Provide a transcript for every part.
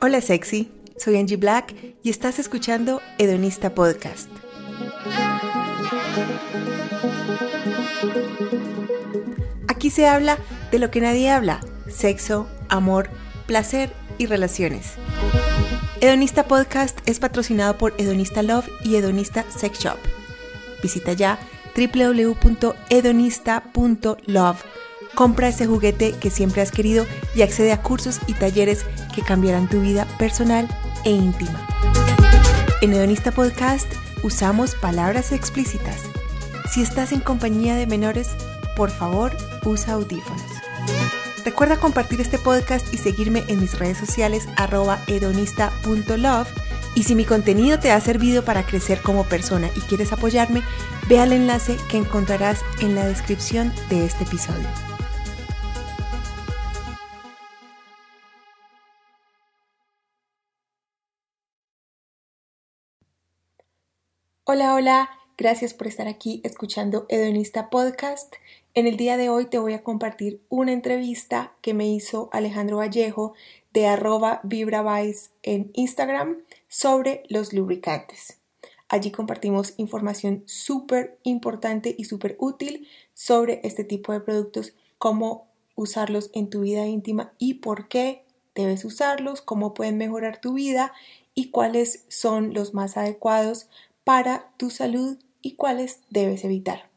Hola sexy, soy Angie Black y estás escuchando Hedonista Podcast. Aquí se habla de lo que nadie habla, sexo, amor, placer y relaciones. Hedonista Podcast es patrocinado por Hedonista Love y Hedonista Sex Shop. Visita ya www.hedonista.love. Compra ese juguete que siempre has querido y accede a cursos y talleres que cambiarán tu vida personal e íntima. En Hedonista Podcast usamos palabras explícitas. Si estás en compañía de menores, por favor, usa audífonos. Recuerda compartir este podcast y seguirme en mis redes sociales arroba. Y si mi contenido te ha servido para crecer como persona y quieres apoyarme, ve al enlace que encontrarás en la descripción de este episodio. Hola, hola, gracias por estar aquí escuchando Hedonista Podcast. En el día de hoy te voy a compartir una entrevista que me hizo Alejandro Vallejo de arroba vibravice en Instagram sobre los lubricantes. Allí compartimos información súper importante y súper útil sobre este tipo de productos, cómo usarlos en tu vida íntima y por qué debes usarlos, cómo pueden mejorar tu vida y cuáles son los más adecuados para tu salud y cuáles debes evitar.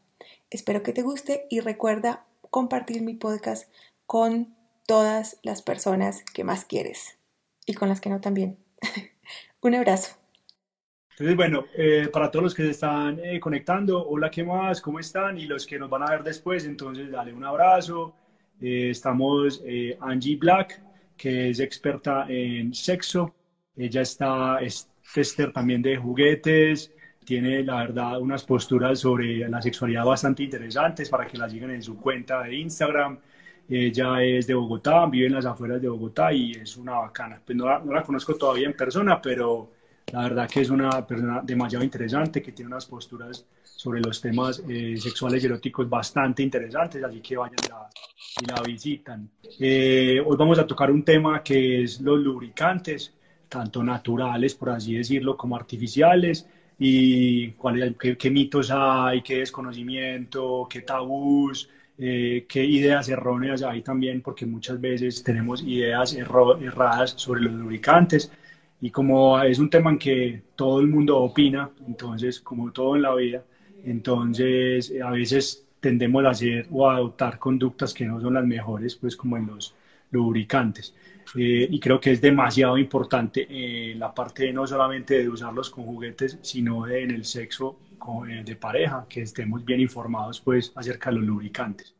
Espero que te guste y recuerda compartir mi podcast con todas las personas que más quieres y con las que no también. Un abrazo. Entonces, bueno, eh, para todos los que se están eh, conectando, hola, ¿qué más? ¿Cómo están? Y los que nos van a ver después, entonces dale un abrazo. Eh, estamos Angie Black, que es experta en sexo. Ella está, es tester también de juguetes, tiene la verdad unas posturas sobre la sexualidad bastante interesantes para que la sigan en su cuenta de Instagram. Ella es de Bogotá, vive en las afueras de Bogotá y es una bacana. Pues no la, conozco todavía en persona, pero la verdad que es una persona demasiado interesante que tiene unas posturas sobre los temas eh, sexuales y eróticos bastante interesantes, así que vayan y la visitan. Eh, hoy vamos a tocar un tema que es los lubricantes, tanto naturales, por así decirlo, como artificiales y cuál, qué, qué, mitos hay, qué desconocimiento, qué tabús, eh, qué ideas erróneas hay también, porque muchas veces tenemos ideas erradas sobre los lubricantes. Y como es un tema en que todo el mundo opina, entonces, como todo en la vida, entonces a veces tendemos a hacer o a adoptar conductas que no son las mejores, pues como en los lubricantes. Eh, y creo que es demasiado importante eh, la parte no solamente de usarlos con juguetes, sino de, en el sexo eh, de pareja, que estemos bien informados pues acerca de los lubricantes.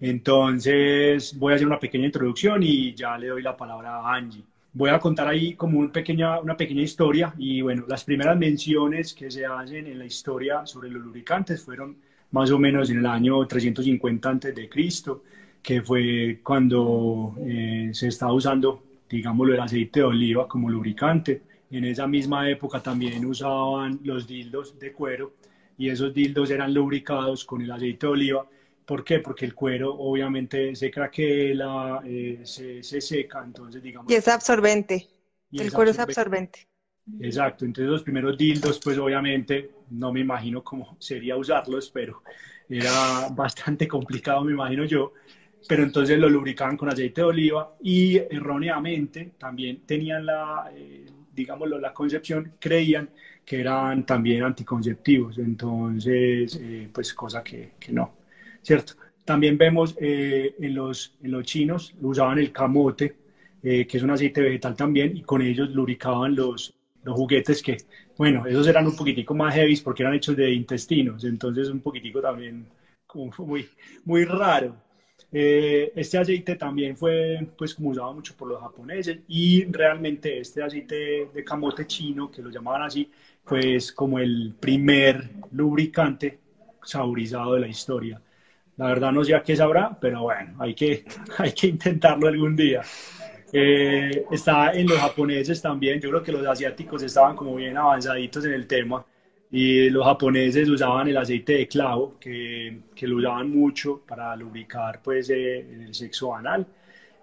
Entonces voy a hacer una pequeña introducción y ya le doy la palabra a Angie. Voy a contar ahí como un pequeña, una pequeña historia y bueno, las primeras menciones que se hacen en la historia sobre los lubricantes fueron más o menos en el año 350 antes de Cristo que fue cuando eh, se estaba usando, digámoslo, el aceite de oliva como lubricante. En esa misma época también usaban los dildos de cuero y esos dildos eran lubricados con el aceite de oliva. ¿Por qué? Porque el cuero obviamente se craquela, eh, se, se, seca, entonces digamos... Y es absorbente. el cuero es absorbente. Exacto, entonces los primeros dildos, pues obviamente no me imagino cómo sería usarlos, pero era bastante complicado, me imagino yo pero entonces lo lubricaban con aceite de oliva y erróneamente también tenían la, eh, digámoslo, la concepción, creían que eran también anticonceptivos, entonces, eh, pues cosa que, que, no, ¿cierto? También vemos eh, en, los, en los chinos, usaban el camote, que es un aceite vegetal también, y con ellos lubricaban los, los juguetes que, bueno, esos eran un poquitico más heavy porque eran hechos de intestinos, entonces un poquitico también muy, muy raro. Eh, este aceite también fue pues como usado mucho por los japoneses y realmente este aceite de camote chino, que lo llamaban así, pues como el primer lubricante saborizado de la historia. La verdad no sé a qué sabrá, pero bueno, hay que, hay que intentarlo algún día. Eh, está en los japoneses también, yo creo que los asiáticos estaban como bien avanzaditos en el tema y los japoneses usaban el aceite de clavo, que, que lo usaban mucho para lubricar pues, eh, el sexo anal.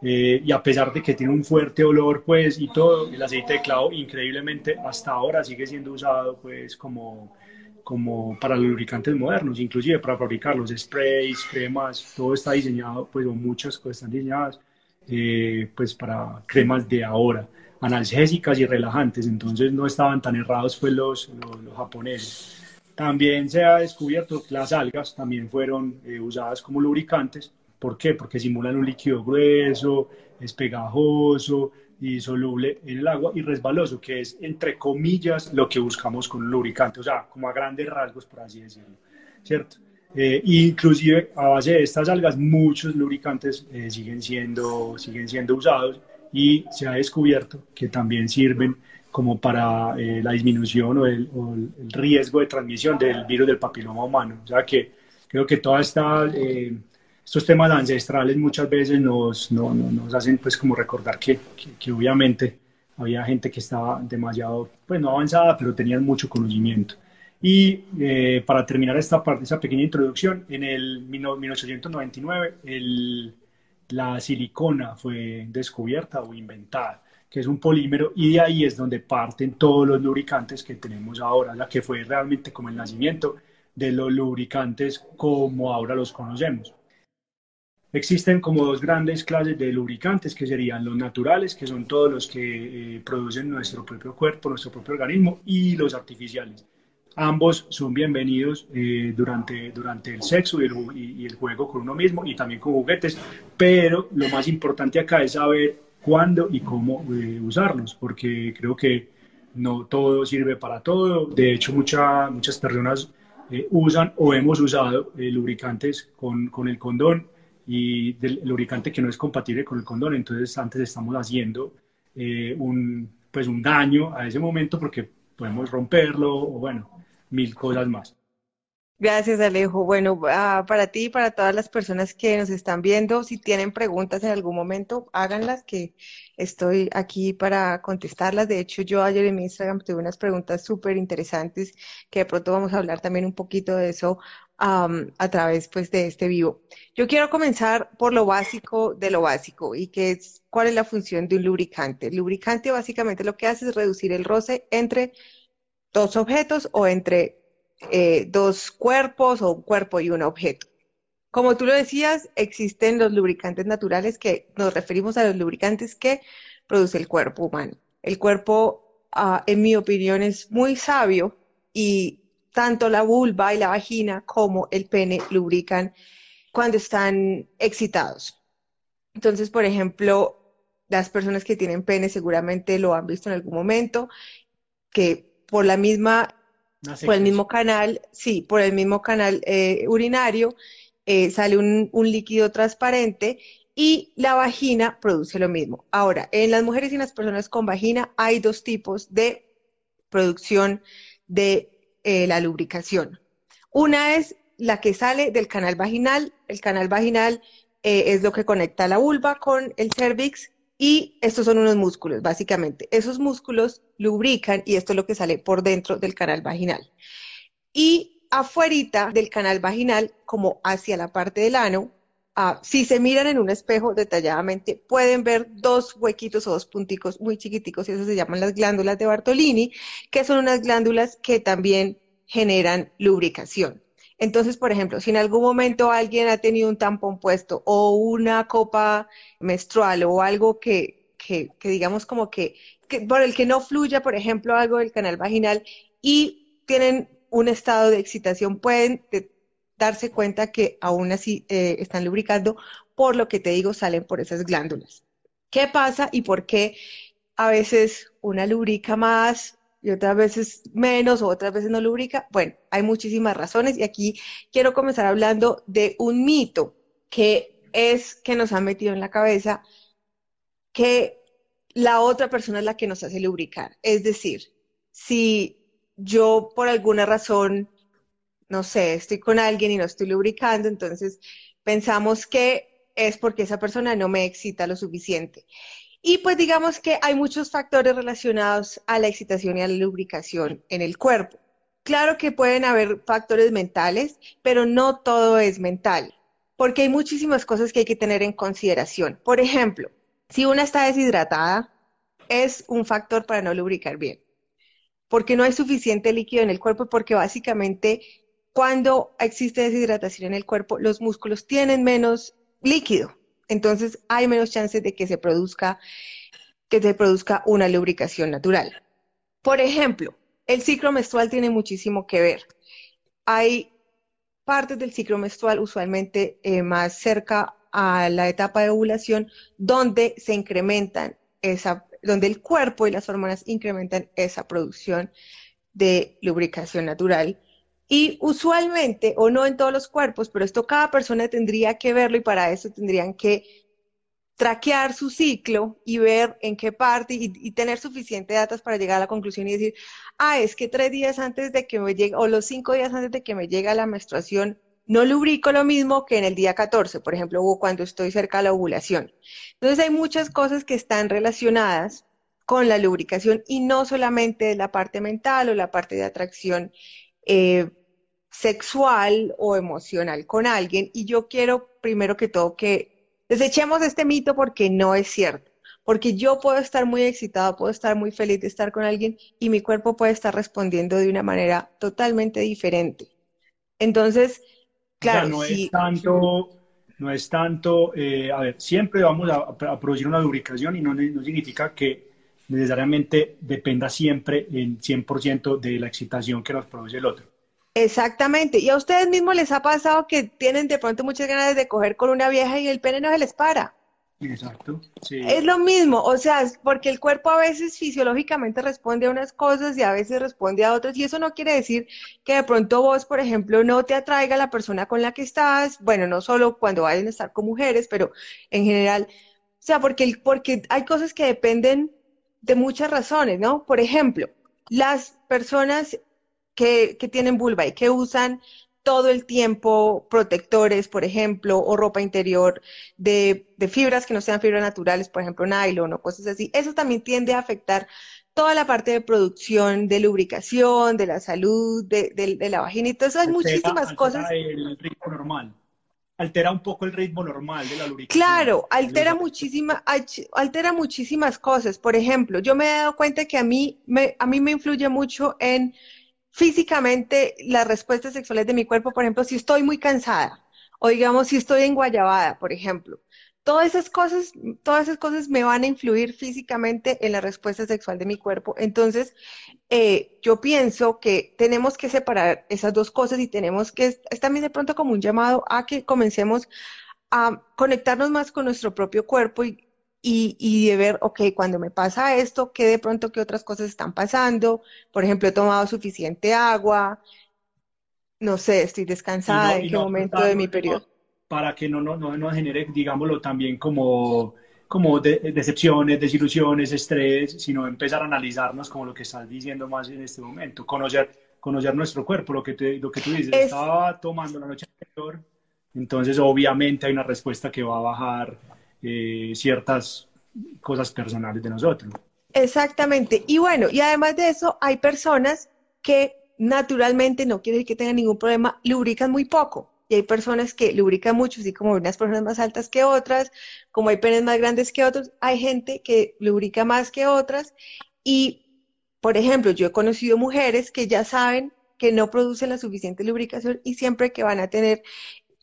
Eh, y a pesar de que tiene un fuerte olor, pues, y todo, el aceite de clavo increíblemente hasta ahora sigue siendo usado, pues, como, como para lubricantes modernos, inclusive para fabricar los sprays, cremas, todo está diseñado, pues, o muchas cosas están diseñadas, eh, pues, para cremas de ahora analgésicas y relajantes, entonces no estaban tan errados pues los, los, japoneses. También se ha descubierto que las algas también fueron eh, usadas como lubricantes. ¿Por qué? Porque simulan un líquido grueso, es pegajoso y soluble en el agua y resbaloso, que es entre comillas lo que buscamos con un lubricante, o sea, como a grandes rasgos, por así decirlo, ¿cierto? Eh, inclusive a base de estas algas muchos lubricantes eh, siguen, siendo, siguen siendo usados y se ha descubierto que también sirven como para eh, la disminución o el, riesgo de transmisión del virus del papiloma humano. O sea que creo que todos eh, estos temas ancestrales muchas veces nos, nos hacen pues como recordar que, que, obviamente había gente que estaba demasiado, pues no avanzada, pero tenían mucho conocimiento. Y eh, para terminar esta parte, esa pequeña introducción, en el 1899 el la silicona fue descubierta o inventada, que es un polímero, y de ahí es donde parten todos los lubricantes que tenemos ahora, la que fue realmente como el nacimiento de los lubricantes como ahora los conocemos. Existen como dos grandes clases de lubricantes que serían los naturales, que son todos los que eh, producen nuestro propio cuerpo, nuestro propio organismo, y los artificiales. Ambos son bienvenidos eh, durante, durante el sexo y el, juego con uno mismo y también con juguetes, pero lo más importante acá es saber cuándo y cómo eh, usarlos, porque creo que no todo sirve para todo. De hecho, muchas muchas eh, usan o hemos usado lubricantes con, con, el condón y del lubricante que no es compatible con el condón. Entonces, antes estamos haciendo un, pues un daño a ese momento porque podemos romperlo o bueno, mil cosas más. Gracias, Alejo. Bueno, ah, para ti y para todas las personas que nos están viendo, si tienen preguntas en algún momento, háganlas, que estoy aquí para contestarlas. De hecho, yo ayer en mi Instagram tuve unas preguntas súper interesantes, que de pronto vamos a hablar también un poquito de eso a través pues, de este vivo. Yo quiero comenzar por lo básico de lo básico y que es cuál es la función de un lubricante. El lubricante básicamente lo que hace es reducir el roce entre dos objetos o entre eh, dos cuerpos o un cuerpo y un objeto. Como tú lo decías, existen los lubricantes naturales que nos referimos a los lubricantes que produce el cuerpo humano. El cuerpo, ah, en mi opinión, es muy sabio y tanto la vulva y la vagina como el pene lubrican cuando están excitados. Entonces, por ejemplo, las personas que tienen pene seguramente lo han visto en algún momento, que por la misma, por el mismo canal, sí, por el mismo canal eh, urinario, eh, sale un, líquido transparente y la vagina produce lo mismo. Ahora, en las mujeres y en las personas con vagina hay dos tipos de producción de eh, la lubricación. Una es la que sale del canal vaginal. El canal vaginal es lo que conecta la vulva con el cervix y estos son unos músculos, básicamente. Esos músculos lubrican y esto es lo que sale por dentro del canal vaginal. Y afuerita del canal vaginal, como hacia la parte del ano, ah, si se miran en un espejo detalladamente, pueden ver dos huequitos o dos punticos muy chiquiticos y eso se llaman las glándulas de Bartolini, que son unas glándulas que también generan lubricación. Entonces, por ejemplo, si en algún momento alguien ha tenido un tampón puesto o una copa menstrual o algo que, que, digamos como que, por el que no fluya, por ejemplo, algo del canal vaginal y tienen un estado de excitación, pueden darse cuenta que aún así eh, están lubricando, por lo que te digo, salen por esas glándulas. ¿Qué pasa y por qué a veces una lubrica más, y otras veces menos o otras veces no lubrica. Bueno, hay muchísimas razones y aquí quiero comenzar hablando de un mito que es que nos ha metido en la cabeza que la otra persona es la que nos hace lubricar. Es decir, si yo por alguna razón, no sé, estoy con alguien y no estoy lubricando, entonces pensamos que es porque esa persona no me excita lo suficiente. Y pues digamos que hay muchos factores relacionados a la excitación y a la lubricación en el cuerpo. claro que pueden haber factores mentales, pero no todo es mental, porque hay muchísimas cosas que hay que tener en consideración. Por ejemplo, si una está deshidratada, es un factor para no lubricar bien, porque no hay suficiente líquido en el cuerpo, porque básicamente cuando existe deshidratación en el cuerpo, los músculos tienen menos líquido, entonces hay menos chances de que se produzca que se produzca una lubricación natural. Por ejemplo, el ciclo menstrual tiene muchísimo que ver. Hay partes del ciclo menstrual usualmente eh, más cerca a la etapa de ovulación donde se incrementan esa, donde el cuerpo y las hormonas incrementan esa producción de lubricación natural. Y usualmente, o no en todos los cuerpos, pero esto cada persona tendría que verlo y para eso tendrían que traquear su ciclo y ver en qué parte y, tener suficiente datos para llegar a la conclusión y decir, ah, es que tres días antes de que me llegue, o los cinco días antes de que me llegue la menstruación, no lubrico lo mismo que en el día 14, por ejemplo, o cuando estoy cerca de la ovulación. Entonces hay muchas cosas que están relacionadas con la lubricación y no solamente la parte mental o la parte de atracción eh, sexual o emocional con alguien. Y yo quiero primero que todo que Desechemos este mito porque no es cierto. Porque yo puedo estar muy excitado, puedo estar muy feliz de estar con alguien y mi cuerpo puede estar respondiendo de una manera totalmente diferente. Entonces, claro, no es tanto, no es tanto, eh, a ver, siempre vamos a, producir una lubricación y no, no significa que necesariamente dependa siempre en 100% de la excitación que nos produce el otro. Exactamente. ¿Y a ustedes mismos les ha pasado que tienen de pronto muchas ganas de coger con una vieja y el pene no se les para? Exacto. Sí. Es lo mismo, o sea, porque el cuerpo a veces fisiológicamente responde a unas cosas y a veces responde a otras, y eso no quiere decir que de pronto vos, por ejemplo, no te atraiga la persona con la que estás, bueno, no solo cuando vayan a estar con mujeres, pero en general, o sea, porque, porque hay cosas que dependen de muchas razones, ¿no? Por ejemplo, las personas que, tienen vulva y que usan todo el tiempo protectores, por ejemplo, o ropa interior de, fibras que no sean fibras naturales, por ejemplo, nylon o cosas así, eso también tiende a afectar toda la parte de producción, de lubricación, de la salud, de, la vagina. Entonces hay muchísimas cosas. El ritmo normal. Altera un poco el ritmo normal de la lubricación. Claro, altera, muchísima, altera muchísimas cosas. Por ejemplo, yo me he dado cuenta que a mí me, a mí me influye mucho en físicamente las respuestas sexuales de mi cuerpo, por ejemplo, si estoy muy cansada o digamos si estoy en guayabada, por ejemplo. Todas esas cosas, todas esas cosas me van a influir físicamente en la respuesta sexual de mi cuerpo. Entonces, eh, yo pienso que tenemos que separar esas dos cosas y tenemos que, es también de pronto como un llamado a que comencemos a conectarnos más con nuestro propio cuerpo y, y, de ver, ok, cuando me pasa esto, ¿qué de pronto qué otras cosas están pasando? Por ejemplo, he tomado suficiente agua, no sé, estoy descansada, en qué momento de mi periodo. Para que no, no, no, genere, digámoslo, también como, como decepciones, desilusiones, estrés, sino empezar a analizarnos como lo que estás diciendo más en este momento, conocer, conocer nuestro cuerpo, lo que, te, lo que tú dices, estaba tomando la noche anterior, entonces obviamente hay una respuesta que va a bajar eh, ciertas cosas personales de nosotros. Exactamente. Y bueno, y además de eso, hay personas que naturalmente, no quiere decir que tengan ningún problema, lubrican muy poco. Y hay personas que lubrican mucho, así como unas personas más altas que otras, como hay penes más grandes que otros, hay gente que lubrica más que otras. Y, por ejemplo, yo he conocido mujeres que ya saben que no producen la suficiente lubricación y siempre que van a tener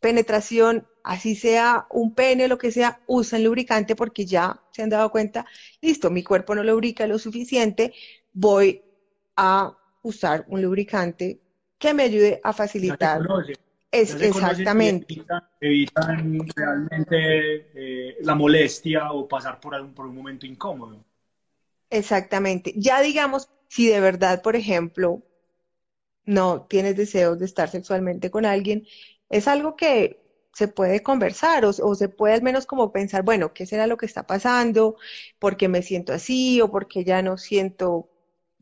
penetración, así sea un pene o lo que sea, usan lubricante porque ya se han dado cuenta, listo, mi cuerpo no lubrica lo suficiente, voy a usar un lubricante que me ayude a facilitar. Es, exactamente. Evitan, realmente eh, la molestia o pasar por, algún, por un momento incómodo. Exactamente. Ya digamos, si de verdad, por ejemplo, no tienes deseos de estar sexualmente con alguien, es algo que se puede conversar o, se puede al menos como pensar, bueno, ¿qué será lo que está pasando? ¿Por qué me siento así? ¿O por qué ya no siento,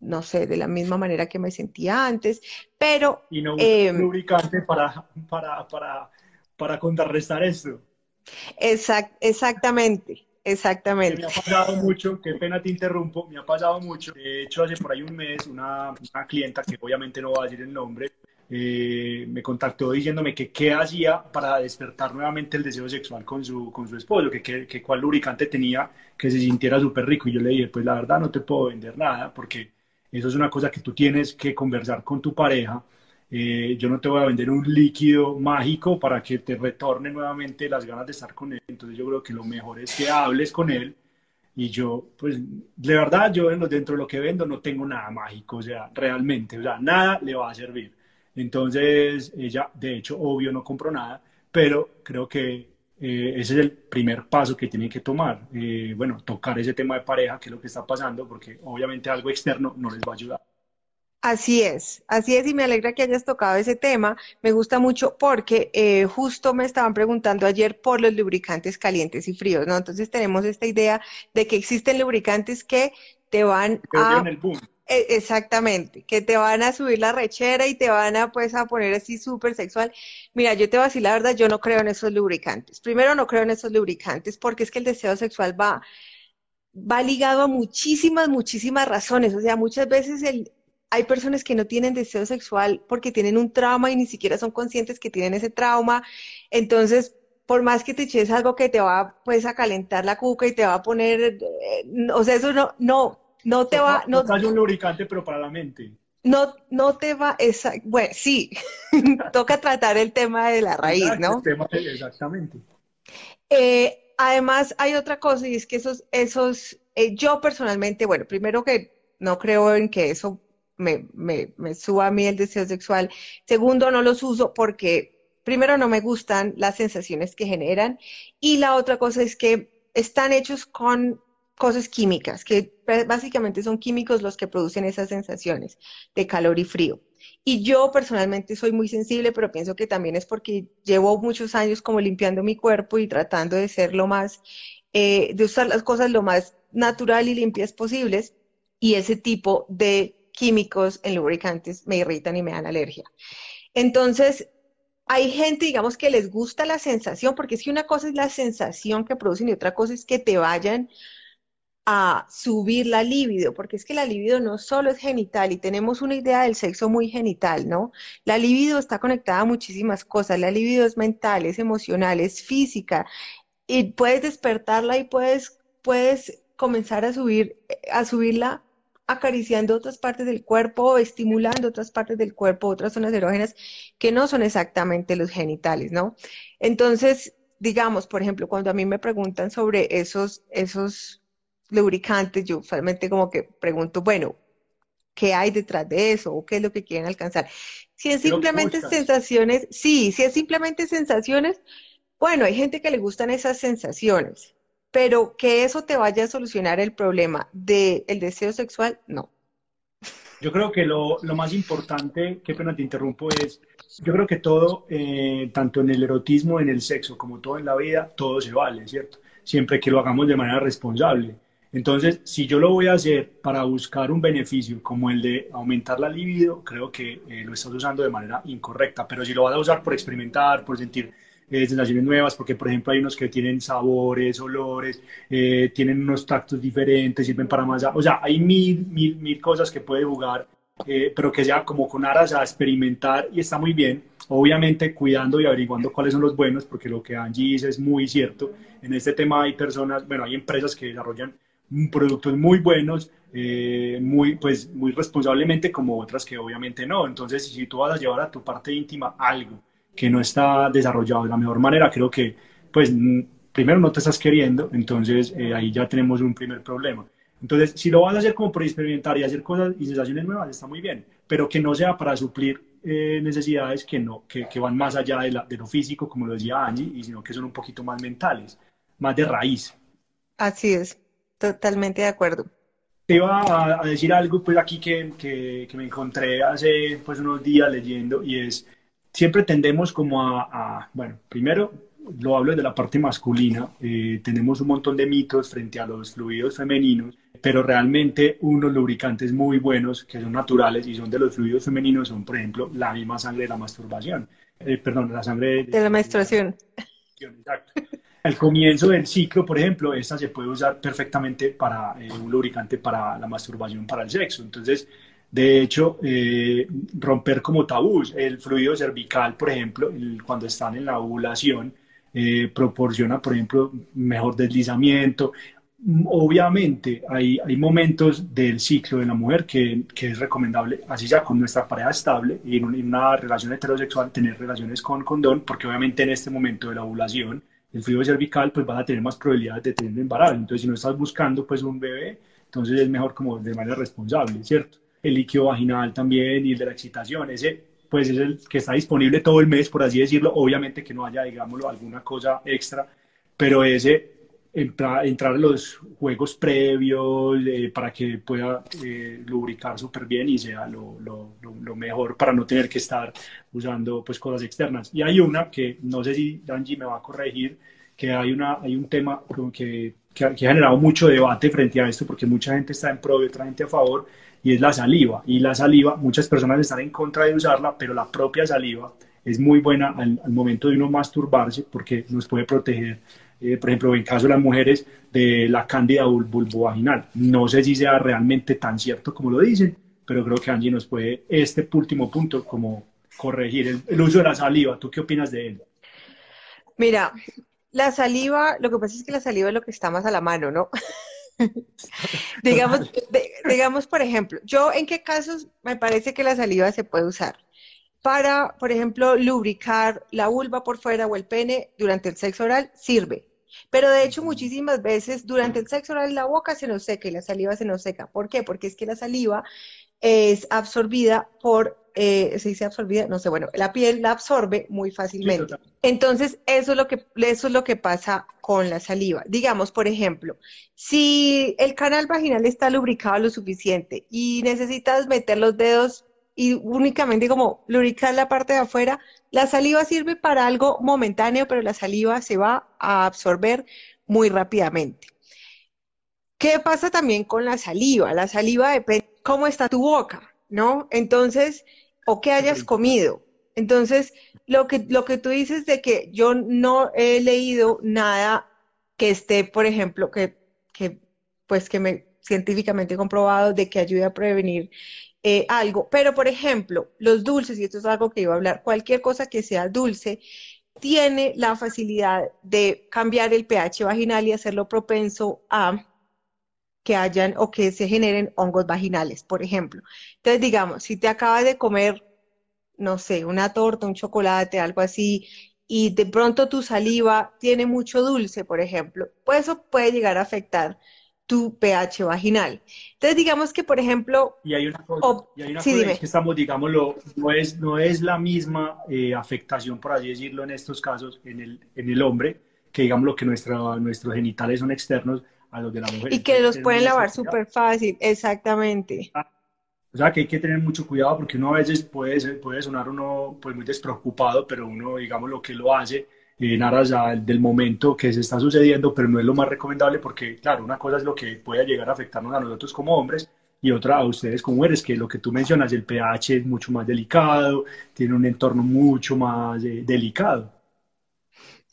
no sé, de la misma manera que me sentía antes? Pero... Y no eh, lubricante para, para, para, para contrarrestar eso. exactamente. Exactamente. Me ha pasado mucho, qué pena te interrumpo, me ha pasado mucho. De hecho, hace por ahí un mes una, una clienta, que obviamente no va a decir el nombre, eh, me contactó diciéndome que qué hacía para despertar nuevamente el deseo sexual con su, con su esposo, que, que, que cuál lubricante tenía que se sintiera súper rico. Y yo le dije, pues la verdad no te puedo vender nada porque eso es una cosa que tú tienes que conversar con tu pareja. Eh, yo no te voy a vender un líquido mágico para que te retorne nuevamente las ganas de estar con él. Entonces yo creo que lo mejor es que hables con él. Y yo, pues, de verdad, yo dentro de lo que vendo no tengo nada mágico, o sea, realmente, o sea, nada le va a servir. Entonces, ella, de hecho, obvio, no compró nada, pero creo que eh, ese es el primer paso que tienen que tomar. Eh, bueno, tocar ese tema de pareja, que es lo que está pasando, porque obviamente algo externo no les va a ayudar. Así es, así es, y me alegra que hayas tocado ese tema. Me gusta mucho porque eh, justo me estaban preguntando ayer por los lubricantes calientes y fríos, ¿no? Entonces tenemos esta idea de que existen lubricantes que te van a... El boom. E, exactamente, que te van a subir la rechera y te van a pues a poner así súper sexual. Mira, yo te voy a decir la verdad, yo no creo en esos lubricantes. Primero no creo en esos lubricantes porque es que el deseo sexual va, va ligado a muchísimas, muchísimas razones. O sea, muchas veces el, hay personas que no tienen deseo sexual porque tienen un trauma y ni siquiera son conscientes que tienen ese trauma. Entonces, por más que te eches algo que te va pues a calentar la cuca y te va a poner, eh, o sea, eso no, no, no te va... No, no un lubricante, pero para la mente. No, no te va, esa, bueno, sí, toca tratar el tema de la raíz, ¿no? exactamente. Eh, además, hay otra cosa y es que esos, esos, eh, yo personalmente, bueno, primero que no creo en que eso me, me, me suba a mí el deseo sexual. Segundo, no los uso porque primero no me gustan las sensaciones que generan y la otra cosa es que están hechos con cosas químicas, que básicamente son químicos los que producen esas sensaciones de calor y frío. Y yo personalmente soy muy sensible, pero pienso que también es porque llevo muchos años como limpiando mi cuerpo y tratando de ser lo más, eh, de usar las cosas lo más natural y limpias posibles. Y ese tipo de químicos en lubricantes me irritan y me dan alergia. Entonces, hay gente, digamos, que les gusta la sensación, porque es que una cosa es la sensación que producen y otra cosa es que te vayan a subir la libido, porque es que la libido no solo es genital y tenemos una idea del sexo muy genital, ¿no? La libido está conectada a muchísimas cosas, la libido es mental, es emocional, es física y puedes despertarla y puedes, puedes comenzar a subir, a subirla acariciando otras partes del cuerpo estimulando otras partes del cuerpo, otras zonas erógenas que no son exactamente los genitales, ¿no? Entonces, digamos, por ejemplo, cuando a mí me preguntan sobre esos, esos lubricantes, yo usualmente como que pregunto, bueno, ¿qué hay detrás de eso? ¿O qué es lo que quieren alcanzar? Si es simplemente sensaciones, sí, si es simplemente sensaciones, bueno, hay gente que le gustan esas sensaciones, pero que eso te vaya a solucionar el problema del deseo sexual, no. Yo creo que lo, lo, más importante, qué pena te interrumpo, es, yo creo que todo, eh, tanto en el erotismo, en el sexo, como todo en la vida, todo se vale, ¿cierto? Siempre que lo hagamos de manera responsable. Entonces, si yo lo voy a hacer para buscar un beneficio como el de aumentar la libido, creo que eh, lo estás usando de manera incorrecta. Pero si lo vas a usar por experimentar, por sentir eh, sensaciones nuevas, porque por ejemplo hay unos que tienen sabores, olores, eh, tienen unos tactos diferentes, sirven para más. O sea, hay mil, mil, mil cosas que puede jugar, pero que sea como con aras a experimentar y está muy bien. Obviamente cuidando y averiguando cuáles son los buenos, porque lo que Angie dice es muy cierto. En este tema hay personas, bueno, hay empresas que desarrollan productos muy buenos, eh, muy, pues, muy responsablemente, como otras que obviamente no. Entonces, si tú vas a llevar a tu parte íntima algo que no está desarrollado de la mejor manera, creo que, pues, primero no te estás queriendo, entonces eh, ahí ya tenemos un primer problema. Entonces, si lo vas a hacer como por experimentar y hacer cosas y sensaciones nuevas, está muy bien, pero que no sea para suplir eh, necesidades que, no, que, que, van más allá de, la, de lo físico, como lo decía Angie, y sino que son un poquito más mentales, más de raíz. Así es. Totalmente de acuerdo. Te iba a, decir algo pues aquí que, que, me encontré hace pues unos días leyendo y es, siempre tendemos como a, bueno, primero lo hablo de la parte masculina, eh, tenemos un montón de mitos frente a los fluidos femeninos, pero realmente unos lubricantes muy buenos que son naturales y son de los fluidos femeninos son, por ejemplo, la misma sangre de la masturbación, eh, perdón, la sangre de, la menstruación. Exacto. Al comienzo del ciclo, por ejemplo, esta se puede usar perfectamente para eh, un lubricante para la masturbación, para el sexo. Entonces, de hecho, eh, romper como tabús, el fluido cervical, por ejemplo, cuando están en la ovulación, eh, proporciona, por ejemplo, mejor deslizamiento. Obviamente, hay, hay momentos del ciclo de la mujer que, que es recomendable, así ya con nuestra pareja estable y en, una relación heterosexual, tener relaciones con condón, porque obviamente en este momento de la ovulación, el fluido cervical, pues vas a tener más probabilidades de tener un embarazo. Entonces, si no estás buscando pues un bebé, entonces es mejor como de manera responsable, ¿cierto? El líquido vaginal también y el de la excitación, ese pues es el que está disponible todo el mes, por así decirlo. Obviamente que no haya, digámoslo, alguna cosa extra, pero ese entrar, entrar en los juegos previos eh, para que pueda eh, lubricar súper bien y sea lo, lo, lo, mejor para no tener que estar usando pues cosas externas. Y hay una que no sé si Angie me va a corregir, que hay, una, hay un tema que, que, ha, que ha generado mucho debate frente a esto porque mucha gente está en pro y otra gente a favor y es la saliva. Y la saliva, muchas personas están en contra de usarla, pero la propia saliva es muy buena al, al momento de uno masturbarse porque nos puede proteger, eh, por ejemplo, en caso de las mujeres, de la cándida vulvovaginal. No sé si sea realmente tan cierto como lo dicen, pero creo que Angie nos puede este último punto como corregir el, uso de la saliva. ¿Tú qué opinas de él? Mira, la saliva, lo que pasa es que la saliva es lo que está más a la mano, ¿no? digamos, digamos, por ejemplo, yo en qué casos me parece que la saliva se puede usar para, por ejemplo, lubricar la vulva por fuera o el pene durante el sexo oral, sirve. Pero de hecho muchísimas veces durante el sexo oral la boca se nos seca y la saliva se nos seca. ¿Por qué? Porque es que la saliva es absorbida por, eh, se dice absorbida, no sé, bueno, la piel la absorbe muy fácilmente. Entonces, eso es, lo que, eso es lo que pasa con la saliva. Digamos, por ejemplo, si el canal vaginal está lubricado lo suficiente y necesitas meter los dedos y únicamente como lubricar la parte de afuera, la saliva sirve para algo momentáneo, pero la saliva se va a absorber muy rápidamente. ¿Qué pasa también con la saliva? La saliva depende cómo está tu boca, ¿no? Entonces, o qué hayas comido. Entonces, lo que, lo que tú dices de que yo no he leído nada que esté, por ejemplo, que, que pues que me científicamente comprobado de que ayude a prevenir eh, algo. Pero, por ejemplo, los dulces, y esto es algo que iba a hablar, cualquier cosa que sea dulce, tiene la facilidad de cambiar el pH vaginal y hacerlo propenso a que hayan o que se generen hongos vaginales, por ejemplo. Entonces, digamos, si te acabas de comer, no sé, una torta, un chocolate, algo así, y de pronto tu saliva tiene mucho dulce, por ejemplo, pues eso puede llegar a afectar tu pH vaginal. Entonces, digamos que, por ejemplo... Y hay una cosa, y hay una cosa que estamos, digámoslo, no es, no es la misma eh, afectación, por así decirlo, en estos casos, en el, en el hombre, que digamos lo que nuestra, nuestros genitales son externos, a los de la mujer. Y que los pueden lavar súper fácil, exactamente. Ah, o sea que hay que tener mucho cuidado porque uno a veces puede, puede sonar uno pues muy despreocupado, pero uno digamos lo que lo hace en aras del momento que se está sucediendo, pero no es lo más recomendable porque claro, una cosa es lo que puede llegar a afectarnos a nosotros como hombres y otra a ustedes como mujeres, que lo que tú mencionas, el pH es mucho más delicado, tiene un entorno mucho más eh, delicado.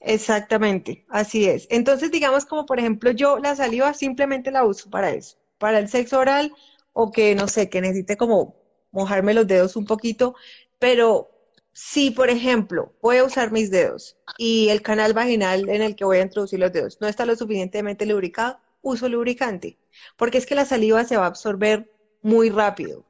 Exactamente, así es. Entonces, digamos como por ejemplo yo la saliva simplemente la uso para eso, para el sexo oral o que no sé, que necesite como mojarme los dedos un poquito, pero si por ejemplo voy a usar mis dedos y el canal vaginal en el que voy a introducir los dedos no está lo suficientemente lubricado, uso lubricante, porque es que la saliva se va a absorber muy rápido.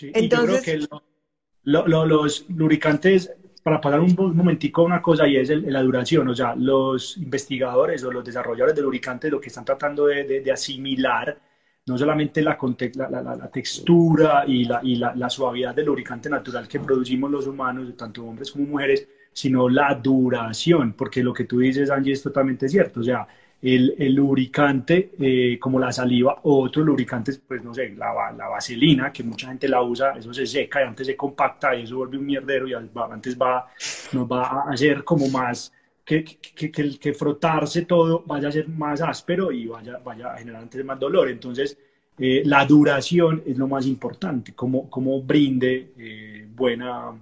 Entonces, yo creo que los lubricantes para pasar un, momentico una cosa y es la duración, o sea, los investigadores o los desarrolladores de lubricantes lo que están tratando de, asimilar no solamente la, la, textura y, y la, suavidad del lubricante natural que producimos los humanos, tanto hombres como mujeres, sino la duración, porque lo que tú dices, Angie, es totalmente cierto, o sea, el, lubricante eh, como la saliva o otros lubricantes, pues no sé, la, la, vaselina, que mucha gente la usa, eso se seca y antes se compacta y eso vuelve un mierdero y antes va, nos va a hacer como más, que, que, que, que frotarse todo vaya a ser más áspero y vaya, vaya a generar antes más dolor. Entonces, eh, la duración es lo más importante, como, como brinde eh, buena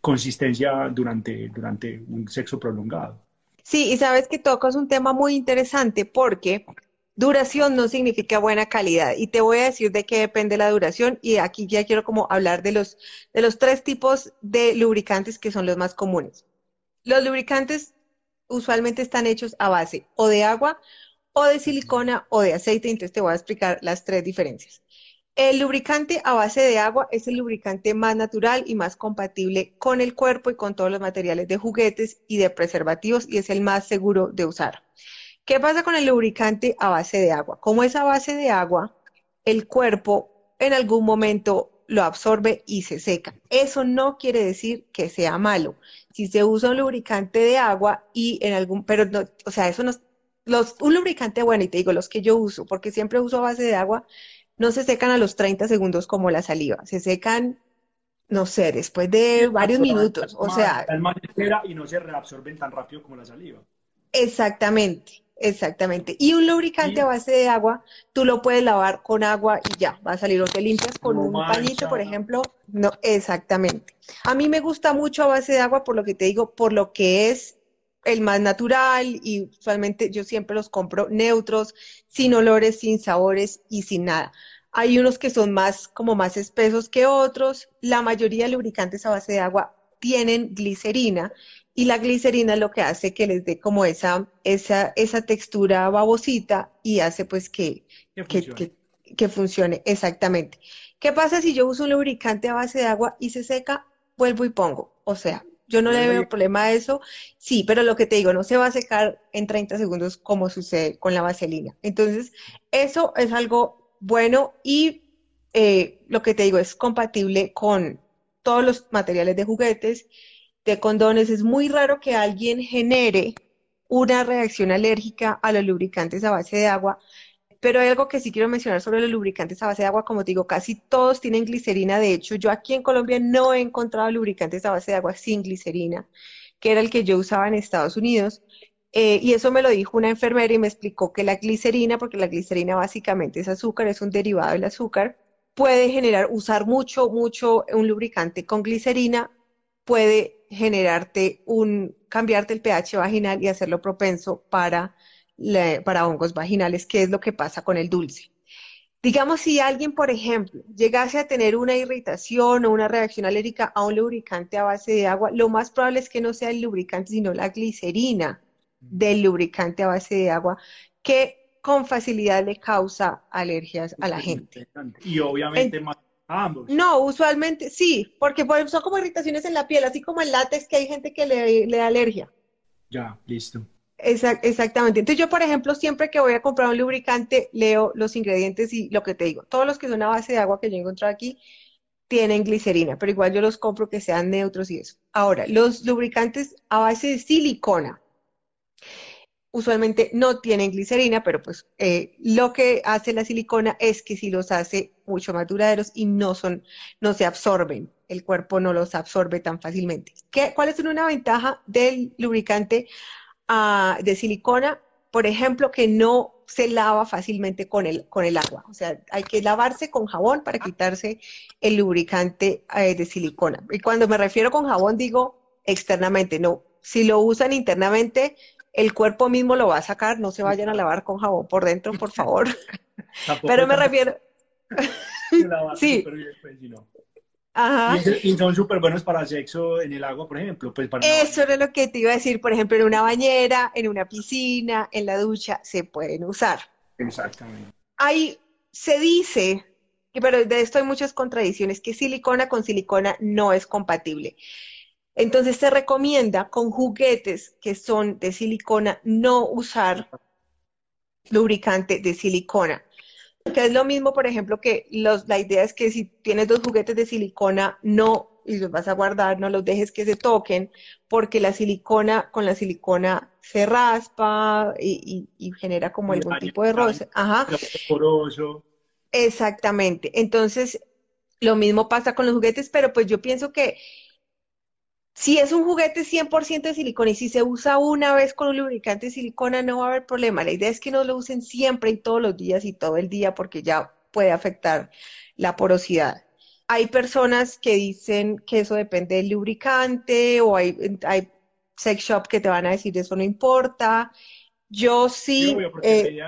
consistencia durante, durante un sexo prolongado. Sí, y sabes que tocas un tema muy interesante porque duración no significa buena calidad. Y te voy a decir de qué depende la duración. Y aquí ya quiero como hablar de los, de los tres tipos de lubricantes que son los más comunes. Los lubricantes usualmente están hechos a base o de agua o de silicona o de aceite. Entonces te voy a explicar las tres diferencias. El lubricante a base de agua es el lubricante más natural y más compatible con el cuerpo y con todos los materiales de juguetes y de preservativos y es el más seguro de usar. ¿Qué pasa con el lubricante a base de agua? Como es a base de agua, el cuerpo en algún momento lo absorbe y se seca. Eso no quiere decir que sea malo. Si se usa un lubricante de agua y en algún, pero no, o sea, eso no, los, un lubricante bueno, y te digo los que yo uso, porque siempre uso base de agua, no se secan a los 30 segundos como la saliva, se secan, no sé, después de varios minutos, o sea... y no se reabsorben tan rápido como la saliva. Exactamente, exactamente. Y un lubricante a base de agua, tú lo puedes lavar con agua y ya, va a salir o te limpias con un pañito, por ejemplo. No, exactamente. A mí me gusta mucho a base de agua por lo que te digo, por lo que es el más natural y usualmente yo siempre los compro neutros, sin olores, sin sabores y sin nada. Hay unos que son más, como más espesos que otros. La mayoría de lubricantes a base de agua tienen glicerina y la glicerina es lo que hace que les dé como esa, esa, esa textura babosita y hace pues que, que, que funcione exactamente. ¿Qué pasa si yo uso un lubricante a base de agua y se seca? Vuelvo y pongo. O sea, yo no le veo problema a eso. Sí, pero lo que te digo, no se va a secar en 30 segundos como sucede con la vaselina. Entonces, eso es algo bueno y eh, lo que te digo es compatible con todos los materiales de juguetes, de condones. Es muy raro que alguien genere una reacción alérgica a los lubricantes a base de agua pero hay algo que sí quiero mencionar sobre los lubricantes a base de agua. Como digo, casi todos tienen glicerina. De hecho, yo aquí en Colombia no he encontrado lubricantes a base de agua sin glicerina, que era el que yo usaba en Estados Unidos. Eh, y eso me lo dijo una enfermera y me explicó que la glicerina, porque la glicerina básicamente es azúcar, es un derivado del azúcar, puede generar, usar mucho, mucho un lubricante con glicerina, puede generarte un, cambiarte el pH vaginal y hacerlo propenso para para hongos vaginales, qué es lo que pasa con el dulce. Digamos, si alguien, por ejemplo, llegase a tener una irritación o una reacción alérgica a un lubricante a base de agua, lo más probable es que no sea el lubricante, sino la glicerina del lubricante a base de agua, que con facilidad le causa alergias a la gente. Y obviamente más ambos. No, usualmente sí, porque son como irritaciones en la piel, así como el látex que hay gente que le, le da alergia. Ya, listo exactamente. Entonces yo, por ejemplo, siempre que voy a comprar un lubricante, leo los ingredientes y lo que te digo, todos los que son a base de agua que yo he encontrado aquí tienen glicerina, pero igual yo los compro que sean neutros y eso. Ahora, los lubricantes a base de silicona usualmente no tienen glicerina, pero pues eh, lo que hace la silicona es que si los hace mucho más duraderos y no son, no se absorben, el cuerpo no los absorbe tan fácilmente. ¿Qué, ¿Cuál es una ventaja del lubricante de silicona, por ejemplo, que no se lava fácilmente con el, con el agua. O sea, hay que lavarse con jabón para quitarse el lubricante eh, de silicona. Y cuando me refiero con jabón, digo externamente, no. Si lo usan internamente, el cuerpo mismo lo va a sacar, no se vayan a lavar con jabón por dentro, por favor. Pero me refiero... sí. Y, son súper buenos para sexo en el agua, por ejemplo. Pues Eso era lo que te iba a decir, por ejemplo, en una bañera, en una piscina, en la ducha, se pueden usar. Exactamente. Ahí se dice, pero de esto hay muchas contradicciones, que silicona con silicona no es compatible. Entonces se recomienda con juguetes que son de silicona no usar lubricante de silicona. Que es lo mismo, por ejemplo, que los, la idea es que si tienes dos juguetes de silicona, no, y los vas a guardar, no los dejes que se toquen, porque la silicona, con la silicona se raspa y, genera como algún tipo de roce. Ajá. Exactamente. Entonces, lo mismo pasa con los juguetes, pero pues yo pienso que si es un juguete 100% de silicona y si se usa una vez con un lubricante de silicona no va a haber problema. La idea es que no lo usen siempre y todos los días y todo el día porque ya puede afectar la porosidad. Hay personas que dicen que eso depende del lubricante o hay, hay sex shop que te van a decir eso no importa. Yo sí, eh,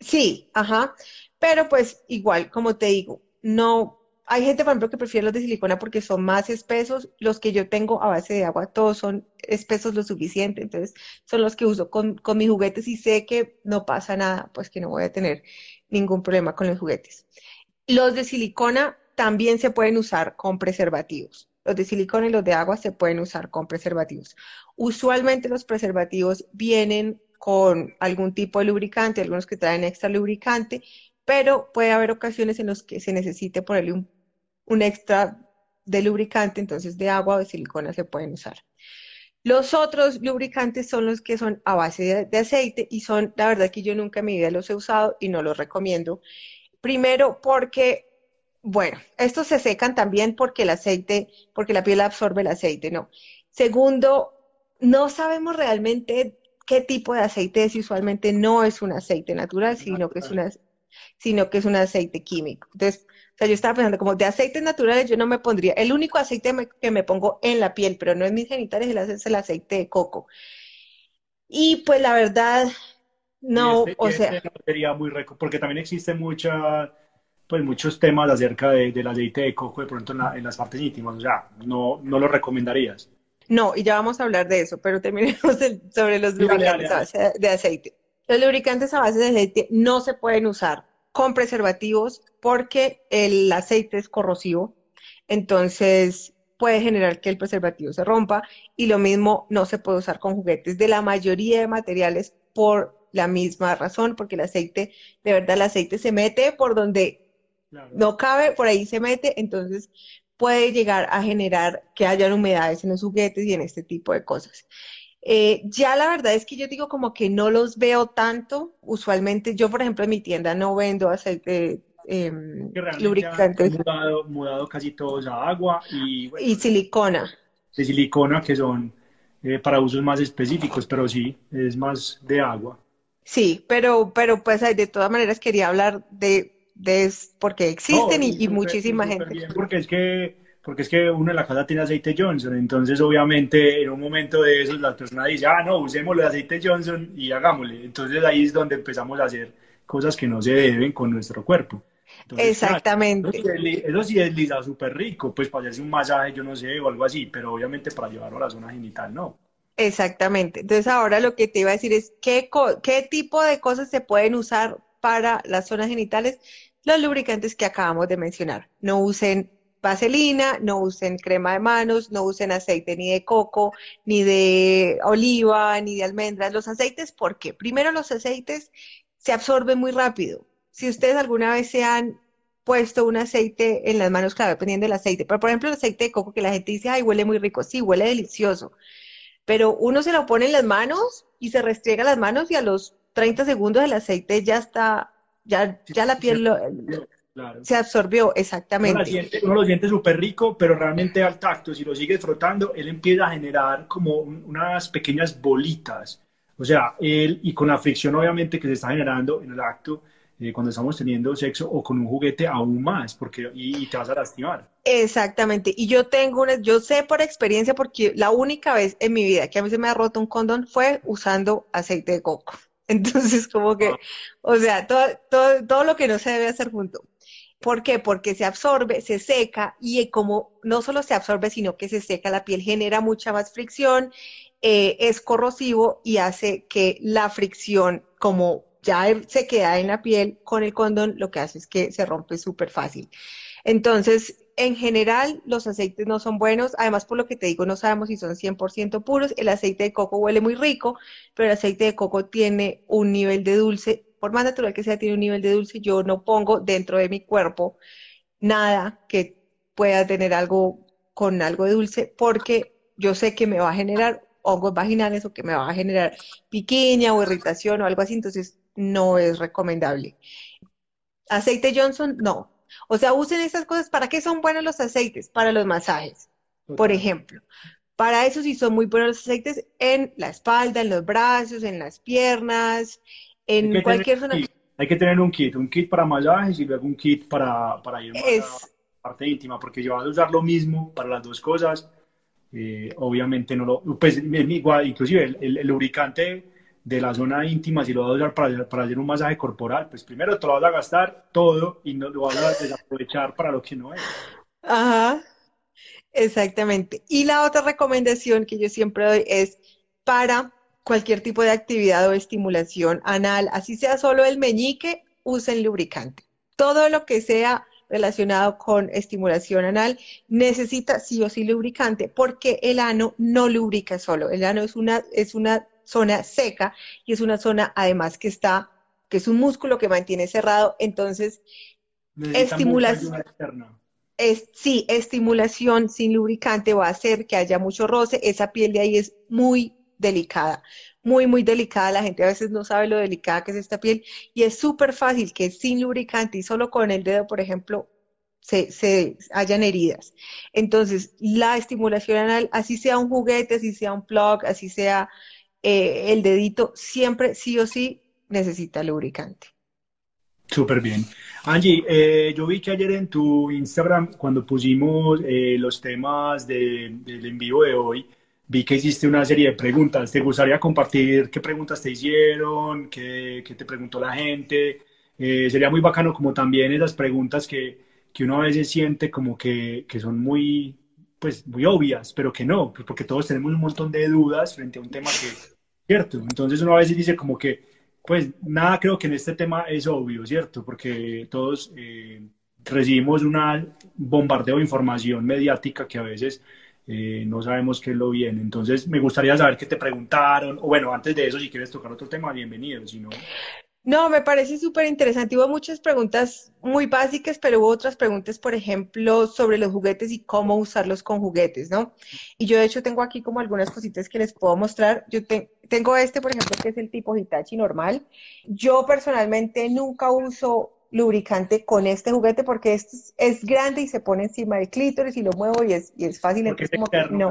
sí, ajá, pero pues igual, como te digo, no, hay gente, por ejemplo, que prefiere los de silicona porque son más espesos. Los que yo tengo a base de agua, todos son espesos lo suficiente. Entonces, son los que uso con, mis juguetes y sé que no pasa nada, pues que no voy a tener ningún problema con los juguetes. Los de silicona también se pueden usar con preservativos. Los de silicona y los de agua se pueden usar con preservativos. Usualmente los preservativos vienen con algún tipo de lubricante, algunos que traen extra lubricante, pero puede haber ocasiones en las que se necesite ponerle un, un extra de lubricante, entonces de agua o de silicona se pueden usar. Los otros lubricantes son los que son a base de, aceite y son, la verdad que yo nunca en mi vida los he usado y no los recomiendo. Primero porque, bueno, estos se secan también porque el aceite, porque la piel absorbe el aceite, ¿no? Segundo, no sabemos realmente qué tipo de aceite es y usualmente no es un aceite natural, sino que es, una, sino que es un aceite químico. Entonces, sea, yo estaba pensando, como de aceites naturales yo no me pondría. El único aceite que me pongo en la piel, pero no en mis genitales, es el aceite de coco. Y pues la verdad, no, este, o sea... sería muy rico, porque también existe mucha, pues muchos temas acerca del aceite de coco de pronto en, las partes íntimas, o sea, no, no lo recomendarías. No, y ya vamos a hablar de eso, pero terminemos sobre los lubricantes a base de aceite. Los lubricantes a base de aceite no se pueden usar con preservativos porque el aceite es corrosivo, entonces puede generar que el preservativo se rompa y lo mismo no se puede usar con juguetes de la mayoría de materiales por la misma razón, porque el aceite, de verdad, el aceite se mete por donde no cabe, por ahí se mete, entonces puede llegar a generar que haya humedades en los juguetes y en este tipo de cosas. Eh, ya la verdad es que yo digo como que no los veo tanto. Usualmente yo, por ejemplo, en mi tienda no vendo aceite eh, lubricantes. Mudado, mudado, casi todos a agua y, y silicona. De silicona que son eh, para usos más específicos, pero sí, es más de agua. Sí, pero, pero pues de todas maneras quería hablar de, de porque existen y, muchísima gente. porque es que porque es que uno en la casa tiene aceite Johnson, entonces obviamente en un momento de esos la persona dice, ah, no, usemos el aceite Johnson y hagámosle. Entonces ahí es donde empezamos a hacer cosas que no se deben con nuestro cuerpo. Exactamente. eso, sí es lisa súper rico, pues para hacerse un masaje, yo no sé, o algo así, pero obviamente para llevarlo a la zona genital, no. Exactamente. Entonces ahora lo que te iba a decir es, ¿qué, qué tipo de cosas se pueden usar para las zonas genitales? Los lubricantes que acabamos de mencionar. No usen vaselina, no usen crema de manos, no usen aceite ni de coco, ni de oliva, ni de almendras. Los aceites, ¿por qué? Primero, los aceites se absorben muy rápido. Si ustedes alguna vez se han puesto un aceite en las manos, claro, dependiendo del aceite, pero por ejemplo el aceite de coco que la gente dice, ay, huele muy rico, sí, huele delicioso, pero uno se lo pone en las manos y se restriega las manos y a los 30 segundos el aceite ya está, ya, ya la piel lo, se absorbió, exactamente. Uno lo siente súper rico, pero realmente al tacto, si lo sigues frotando, él empieza a generar como unas pequeñas bolitas. O sea, él, y con la fricción obviamente que se está generando en el acto, eh, cuando estamos teniendo sexo o con un juguete aún más, porque y, te vas a lastimar. Exactamente. Y yo tengo una, yo sé por experiencia, porque la única vez en mi vida que a mí se me ha roto un condón fue usando aceite de coco. Entonces, como que, o sea, todo, todo, todo lo que no se debe hacer junto. ¿Por qué? Porque se absorbe, se seca y como no solo se absorbe, sino que se seca la piel, genera mucha más fricción, eh, es corrosivo y hace que la fricción, como ya se queda en la piel con el condón, lo que hace es que se rompe súper fácil. Entonces, en general, los aceites no son buenos. Además, por lo que te digo, no sabemos si son 100% puros. El aceite de coco huele muy rico, pero el aceite de coco tiene un nivel de dulce por más natural que sea, tiene un nivel de dulce, yo no pongo dentro de mi cuerpo nada que pueda tener algo con algo de dulce, porque yo sé que me va a generar hongos vaginales o que me va a generar piquiña o irritación o algo así, entonces no es recomendable. Aceite Johnson, no. O sea, usen esas cosas. ¿Para qué son buenos los aceites? Para los masajes, por ejemplo. Para eso sí son muy buenos los aceites en la espalda, en los brazos, en las piernas, en cualquier zona. Hay que tener un kit, un kit para masajes y luego un kit para, para ir a la parte íntima, porque yo voy a usar lo mismo para las dos cosas, eh, obviamente no lo, pues igual, inclusive el, lubricante de la zona íntima, si lo vas a usar para, para, hacer un masaje corporal, pues primero te lo vas a gastar todo y no lo vas a desaprovechar para lo que no es. Ajá, exactamente. Y la otra recomendación que yo siempre doy es para cualquier tipo de actividad o estimulación anal, así sea solo el meñique, usen lubricante. Todo lo que sea relacionado con estimulación anal necesita sí o sí lubricante porque el ano no lubrica solo. El ano es una, es una zona seca y es una zona además que está, que es un músculo que mantiene cerrado. Entonces, estimulación. Es, sí, estimulación sin lubricante va a hacer que haya mucho roce. Esa piel de ahí es muy delicada muy, muy delicada. La gente a veces no sabe lo delicada que es esta piel y es súper fácil que sin lubricante y solo con el dedo, por ejemplo, se, se, hayan heridas. Entonces, la estimulación anal, así sea un juguete, así sea un plug, así sea eh, el dedito, siempre sí o sí necesita lubricante. Súper bien. Angie, eh, yo vi que ayer en tu Instagram, cuando pusimos eh, los temas del envío de hoy, vi que hiciste una serie de preguntas. ¿Te gustaría compartir qué preguntas te hicieron? ¿Qué, te preguntó la gente? Sería muy bacano como también esas preguntas que, que uno a veces siente como que, que, son muy, pues, muy obvias, pero que no, pues, porque todos tenemos un montón de dudas frente a un tema que es cierto. Entonces uno a veces dice como que, pues nada creo que en este tema es obvio, ¿cierto? Porque todos eh, recibimos un bombardeo de información mediática que a veces eh, no sabemos qué es lo bien. Entonces, me gustaría saber qué te preguntaron, o bueno, antes de eso, si quieres tocar otro tema, bienvenido, si no... No, me parece súper interesante. Hubo muchas preguntas muy básicas, pero hubo otras preguntas, por ejemplo, sobre los juguetes y cómo usarlos con juguetes, ¿no? Y yo, de hecho, tengo aquí como algunas cositas que les puedo mostrar. Yo tengo este, por ejemplo, que es el tipo Hitachi normal. Yo personalmente nunca uso lubricante con este juguete porque este es, grande y se pone encima del clítoris y lo muevo y es, y es fácil. Porque es externo, no.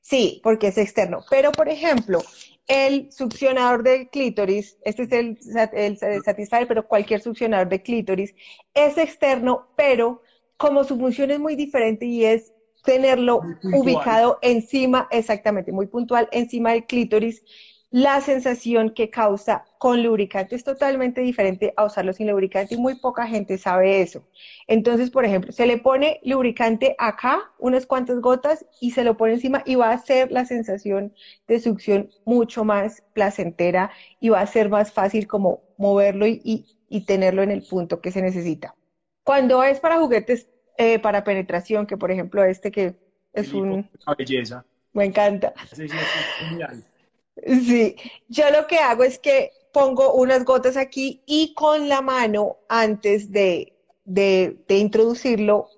Sí, porque es externo. Pero, por ejemplo, el succionador de clítoris, este es el, el, el Satisfyer, pero cualquier succionador de clítoris es externo, pero como su función es muy diferente y es tenerlo ubicado encima, exactamente, muy puntual, encima del clítoris, la sensación que causa con lubricante es totalmente diferente a usarlo sin lubricante y muy poca gente sabe eso. Entonces, por ejemplo, se le pone lubricante acá, unas cuantas gotas, y se lo pone encima y va a ser la sensación de succión mucho más placentera y va a ser más fácil como moverlo y, tenerlo en el punto que se necesita. Cuando es para juguetes eh, para penetración, que por ejemplo este que es un... belleza. Me encanta. Sí, yo lo que hago es que pongo unas gotas aquí y con la mano, antes de, introducirlo,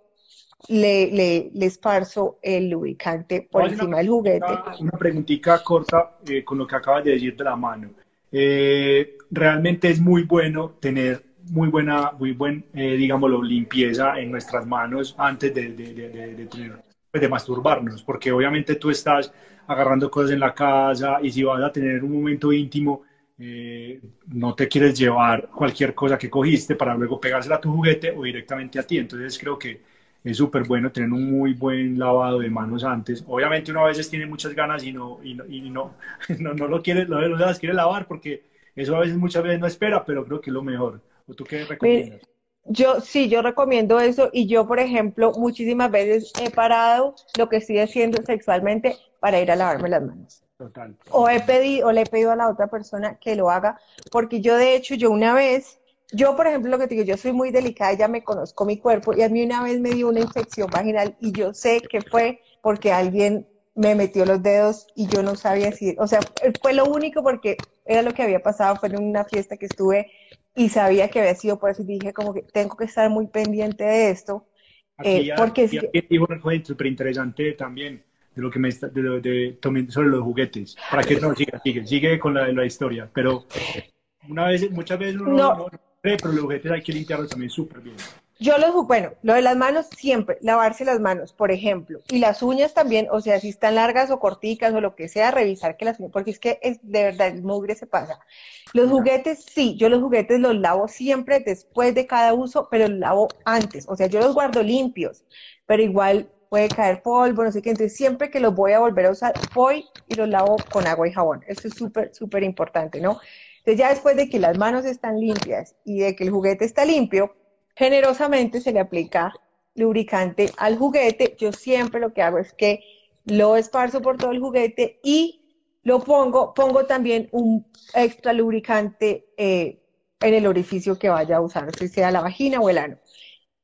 le, le, esparzo el lubricante por encima del juguete. Una preguntita corta eh, con lo que acabas de decir de la mano. Eh, realmente es muy bueno tener muy buena, muy buen, eh, digámoslo, limpieza en nuestras manos antes de, de, de, pues, de masturbarnos, porque obviamente tú estás agarrando cosas en la casa y si vas a tener un momento íntimo, eh, no te quieres llevar cualquier cosa que cogiste para luego pegársela a tu juguete o directamente a ti. Entonces creo que es súper bueno tener un muy buen lavado de manos antes. Obviamente uno a veces tiene muchas ganas y no, y no, no, no, lo quiere, no, las quiere lavar porque eso a veces muchas veces no espera, pero creo que es lo mejor. ¿O tú qué recomiendas? Yo sí, yo recomiendo eso y yo, por ejemplo, muchísimas veces he parado lo que estoy haciendo sexualmente para ir a lavarme las manos. Total. O he pedido, o le he pedido a la otra persona que lo haga, porque yo de hecho, yo una vez, yo por ejemplo lo que te digo, yo soy muy delicada, ya me conozco mi cuerpo y a mí una vez me dio una infección vaginal y yo sé que fue porque alguien me metió los dedos y yo no sabía si, o sea, fue lo único porque era lo que había pasado, fue en una fiesta que estuve y sabía que había sido por eso y dije como que tengo que estar muy pendiente de esto. Eh, porque aquí dijo una súper interesante también de lo que me está, de, de, sobre los juguetes. Para que no, siga, sigue, sigue con la, la historia. Pero una vez, muchas veces uno no, no, no pero los juguetes hay que limpiarlos también súper bien. Yo los, bueno, lo de las manos siempre, lavarse las manos, por ejemplo, y las uñas también, o sea, si están largas o corticas o lo que sea, revisar que las uñas, porque es que es de verdad el mugre se pasa. Los juguetes, sí, yo los juguetes los lavo siempre después de cada uso, pero los lavo antes, o sea, yo los guardo limpios, pero igual puede caer polvo, no sé qué. Entonces, siempre que los voy a volver a usar, voy y los lavo con agua y jabón. Eso es súper, súper importante, ¿no? Entonces, ya después de que las manos están limpias y de que el juguete está limpio, generosamente se le aplica lubricante al juguete. Yo siempre lo que hago es que lo esparzo por todo el juguete y lo pongo, pongo también un extra lubricante eh, en el orificio que vaya a usar, si sea la vagina o el ano.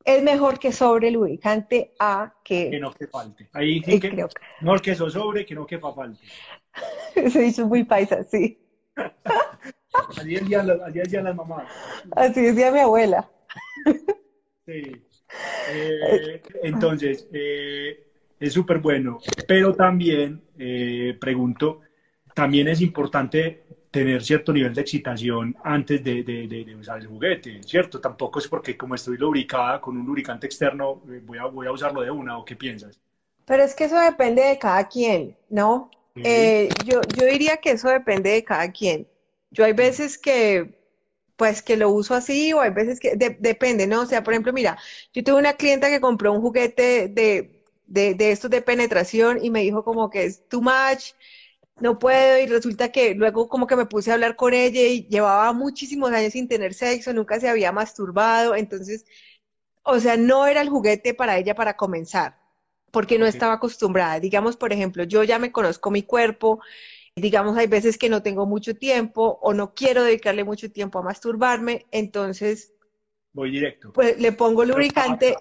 Es mejor que sobre lubricante a que... Que no que falte. Ahí sí que, creo mejor que eso sobre que no que falte. Se hizo muy paisa, sí. así decían las, las mamás. Así decía mi abuela. sí. Eh, entonces, eh, es súper bueno, pero también eh, pregunto, también es importante tener cierto nivel de excitación antes de, de, usar el juguete, ¿cierto? Tampoco es porque como estoy lubricada con un lubricante externo, voy a, voy a usarlo de una, ¿o qué piensas? Pero es que eso depende de cada quien, ¿no? yo, yo diría que eso depende de cada quien. Yo hay veces que pues que lo uso así o hay veces que depende, ¿no? O sea, por ejemplo, mira, yo tuve una clienta que compró un juguete de, de, de estos de penetración y me dijo como que es too much, no puedo y resulta que luego como que me puse a hablar con ella y llevaba muchísimos años sin tener sexo, nunca se había masturbado, entonces, o sea, no era el juguete para ella para comenzar, porque no estaba acostumbrada. Digamos, por ejemplo, yo ya me conozco mi cuerpo, digamos, hay veces que no tengo mucho tiempo o no quiero dedicarle mucho tiempo a masturbarme, entonces... Voy directo. Pues le pongo lubricante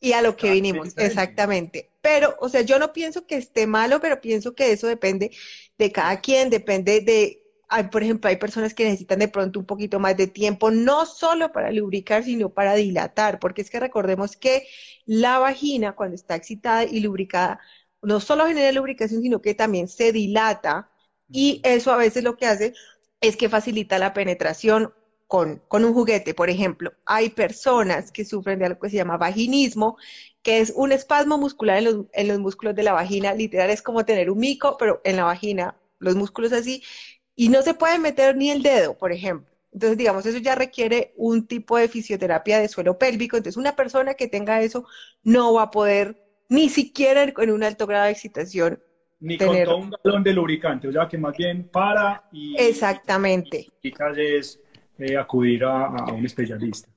y a lo que ah, vinimos, exactamente. Pero, o sea, yo no pienso que esté malo, pero pienso que eso depende de cada quien, depende de, por ejemplo, hay personas que necesitan de pronto un poquito más de tiempo, no solo para lubricar, sino para dilatar, porque es que recordemos que la vagina, cuando está excitada y lubricada, no solo genera lubricación, sino que también se dilata y eso a veces lo que hace es que facilita la penetración con, con, un juguete. Por ejemplo, hay personas que sufren de algo que se llama vaginismo, que es un espasmo muscular en los, en los músculos de la vagina. Literal es como tener un mico, pero en la vagina, los músculos así, y no se puede meter ni el dedo, por ejemplo. Entonces, digamos, eso ya requiere un tipo de fisioterapia de suelo pélvico. Entonces, una persona que tenga eso no va a poder ni siquiera en un alto grado de excitación ni con todo un galón de lubricante, o sea que más bien para y... Exactamente. Y es eh, acudir a, un especialista.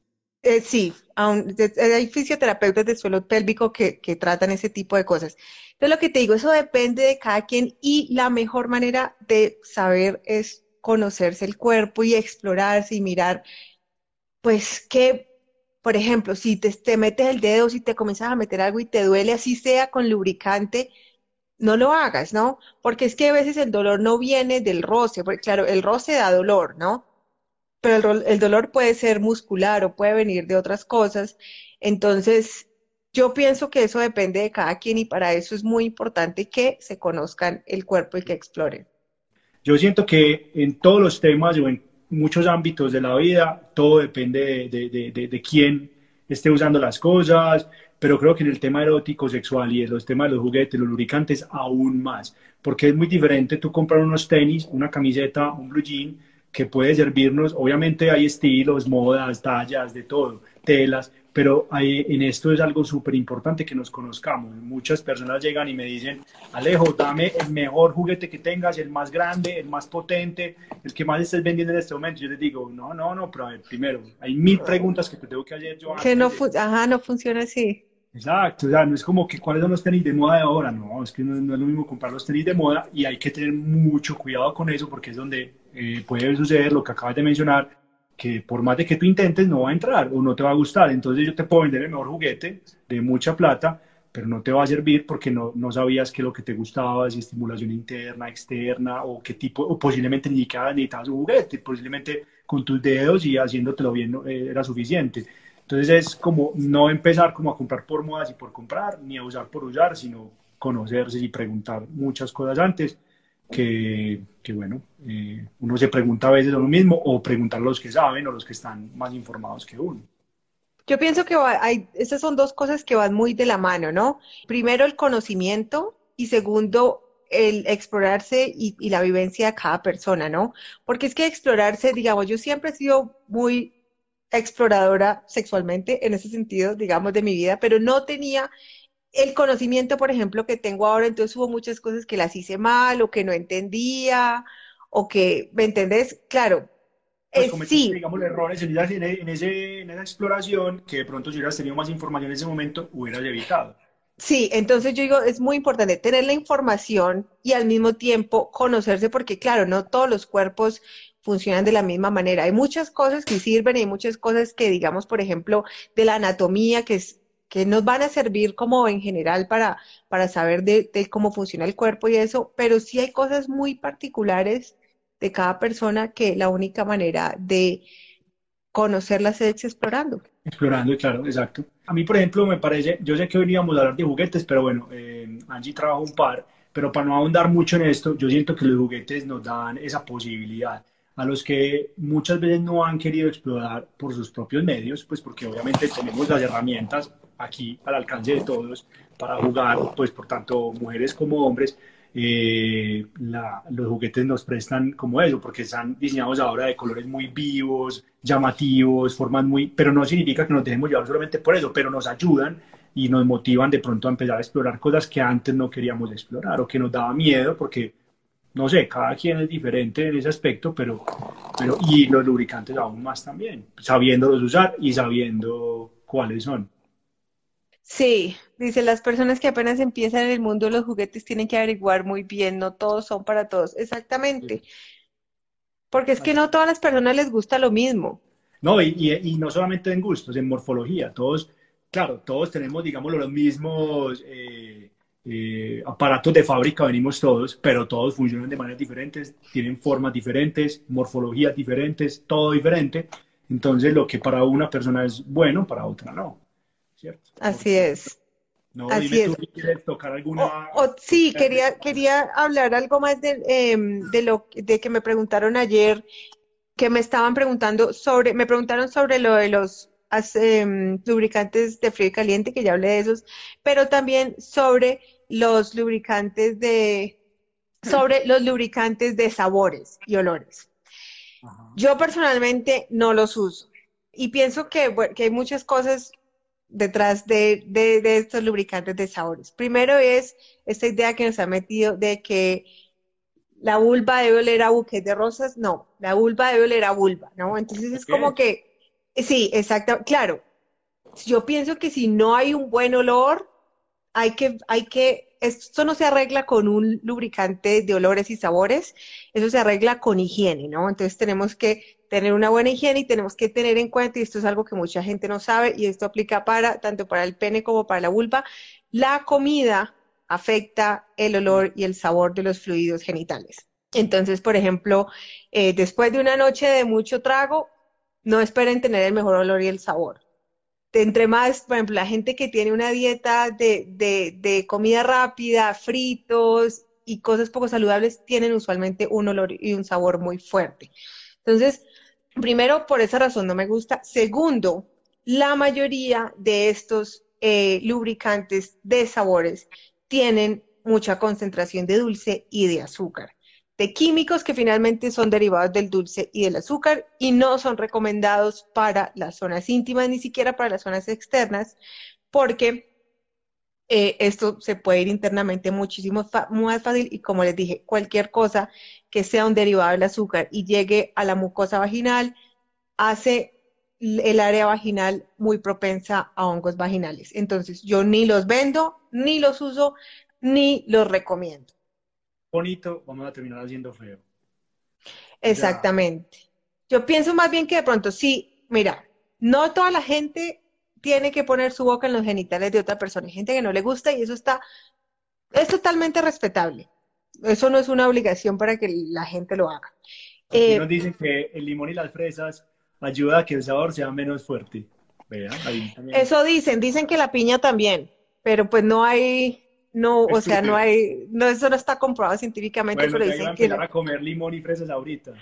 Eh, sí, hay fisioterapeutas de suelo pélvico que, que, tratan ese tipo de cosas. Entonces, lo que te digo, eso depende de cada quien y la mejor manera de saber es conocerse el cuerpo y explorarse y mirar, pues, que, por ejemplo, si te, te metes el dedo, si te comienzas a meter algo y te duele, así sea con lubricante, no lo hagas, ¿no? Porque es que a veces el dolor no viene del roce, porque claro, el roce da dolor, ¿no? Pero el, dolor puede ser muscular o puede venir de otras cosas. Entonces, yo pienso que eso depende de cada quien y para eso es muy importante que se conozcan el cuerpo y que exploren. Yo siento que en todos los temas o en muchos ámbitos de la vida, todo depende de, de quién esté usando las cosas, pero creo que en el tema erótico, sexual y en los temas de los juguetes, los lubricantes, aún más, porque es muy diferente tú comprar unos tenis, una camiseta, un blue jean, que puede servirnos, obviamente hay estilos, modas, tallas, de todo, telas, pero hay, en esto es algo súper importante que nos conozcamos. Muchas personas llegan y me dicen, Alejo, dame el mejor juguete que tengas, el más grande, el más potente, el que más estés vendiendo en este momento. Yo les digo, no, no, no, pero a ver, primero, hay mil preguntas que te tengo que hacer yo. Que no, ajá, no funciona así. Exacto, sea, no es como que cuáles son los tenis de moda de ahora, no, es que no, es lo mismo comprar los tenis de moda y hay que tener mucho cuidado con eso porque es donde eh, puede suceder lo que acabas de mencionar, que por más de que tú intentes no va a entrar o no te va a gustar, entonces yo te puedo vender el mejor juguete de mucha plata, pero no te va a servir porque no, no sabías que lo que te gustaba, si estimulación interna, externa o qué tipo, o posiblemente ni siquiera necesitabas un juguete, posiblemente con tus dedos y haciéndotelo bien eh, era suficiente. Entonces es como no empezar como a comprar por modas y por comprar, ni a usar por usar, sino conocerse y preguntar muchas cosas antes, que, bueno, eh, uno se pregunta a veces lo mismo o preguntar a los que saben o los que están más informados que uno. Yo pienso que hay, esas son dos cosas que van muy de la mano, ¿no? Primero el conocimiento y segundo el explorarse y, y, la vivencia de cada persona, ¿no? Porque es que explorarse, digamos, yo siempre he sido muy exploradora sexualmente en ese sentido, digamos, de mi vida, pero no tenía el conocimiento, por ejemplo, que tengo ahora, entonces hubo muchas cosas que las hice mal o que no entendía o que, ¿me entendés? Claro, pues sí. digamos, errores en en, ese, en esa exploración que de pronto si hubieras tenido más información en ese momento, hubieras evitado. Sí, entonces yo digo, es muy importante tener la información y al mismo tiempo conocerse porque, claro, no todos los cuerpos funcionan de la misma manera. Hay muchas cosas que sirven hay muchas cosas que, digamos, por ejemplo, de la anatomía, que, es, que nos van a servir como en general para, para saber de, de cómo funciona el cuerpo y eso, pero sí hay cosas muy particulares de cada persona que la única manera de conocerlas es explorando. Explorando, claro, exacto. A mí, por ejemplo, me parece, yo sé que hoy íbamos a hablar de juguetes, pero bueno, eh, Angie trabaja un par, pero para no ahondar mucho en esto, yo siento que los juguetes nos dan esa posibilidad a los que muchas veces no han querido explorar por sus propios medios, pues porque obviamente tenemos las herramientas aquí al alcance de todos para jugar, pues por tanto mujeres como hombres, eh, los juguetes nos prestan como eso, porque están diseñados ahora de colores muy vivos, llamativos, formas muy, pero no significa que nos dejemos llevar solamente por eso, pero nos ayudan y nos motivan de pronto a empezar a explorar cosas que antes no queríamos explorar o que nos daba miedo porque no sé, cada quien es diferente en ese aspecto, pero, pero y los lubricantes aún más también, sabiéndolos usar y sabiendo cuáles son. Sí, dice, las personas que apenas empiezan en el mundo de los juguetes tienen que averiguar muy bien, no todos son para todos. Exactamente. Porque es que no todas las personas les gusta lo mismo. No, y, y, no solamente en gustos, en morfología. Todos, claro, todos tenemos, digamos, los mismos eh, eh, aparatos de fábrica, venimos todos, pero todos funcionan de maneras diferentes, tienen formas diferentes, morfologías diferentes, todo diferente. Entonces, lo que para una persona es bueno, para otra no. Así es. No, Así es. ¿quieres tocar alguna? sí, quería, quería hablar algo más de, em, de, lo de que me preguntaron ayer, que me estaban preguntando sobre, me preguntaron sobre lo de los em, lubricantes de frío y caliente, que ya hablé de esos, pero también sobre los lubricantes de, sobre los lubricantes de sabores y olores. Yo personalmente no los uso y pienso que, que hay muchas cosas detrás de, de, estos lubricantes de sabores. Primero es esta idea que nos ha metido de que la vulva debe oler a buques de rosas. No, la vulva debe oler a vulva, ¿no? Entonces es como que, sí, exacto, claro. Yo pienso que si no hay un buen olor, hay que, hay que, esto no se arregla con un lubricante de olores y sabores, eso se arregla con higiene, ¿no? Entonces tenemos que tener una buena higiene y tenemos que tener en cuenta, y esto es algo que mucha gente no sabe, y esto aplica para tanto para el pene como para la vulva, la comida afecta el olor y el sabor de los fluidos genitales. Entonces, por ejemplo, eh, después de una noche de mucho trago, no esperen tener el mejor olor y el sabor. entre más, por ejemplo, la gente que tiene una dieta de, de comida rápida, fritos y cosas poco saludables, tienen usualmente un olor y un sabor muy fuerte. Entonces, Primero, por esa razón no me gusta. Segundo, la mayoría de estos eh, lubricantes de sabores tienen mucha concentración de dulce y de azúcar, de químicos que finalmente son derivados del dulce y del azúcar y no son recomendados para las zonas íntimas ni siquiera para las zonas externas, porque eh, esto se puede ir internamente muchísimo más fácil y como les dije, cualquier cosa que sea un derivado del azúcar y llegue a la mucosa vaginal, hace el área vaginal muy propensa a hongos vaginales. Entonces, yo ni los vendo, ni los uso, ni los recomiendo. Bonito, vamos a terminar haciendo feo. Exactamente. Yo pienso más bien que de pronto, sí, mira, no toda la gente tiene que poner su boca en los genitales de otra persona. Hay gente que no le gusta y eso está, es totalmente respetable. Eso no es una obligación para que la gente lo haga. Eh, nos dicen que el limón y las fresas ayuda a que el sabor sea menos fuerte. Eso dicen, dicen que la piña también, pero pues no hay, no, o sea, no hay, no, eso no está comprobado científicamente, pero dicen que... a comer limón y fresas ahorita.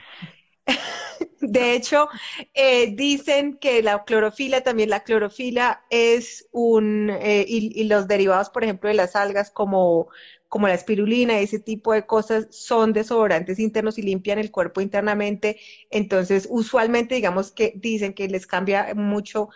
De hecho, eh, dicen que la clorofila, también la clorofila es un, eh, y, los derivados, por ejemplo, de las algas como, como la espirulina, ese tipo de cosas, son desodorantes internos y limpian el cuerpo internamente. Entonces, usualmente, digamos que dicen que les cambia mucho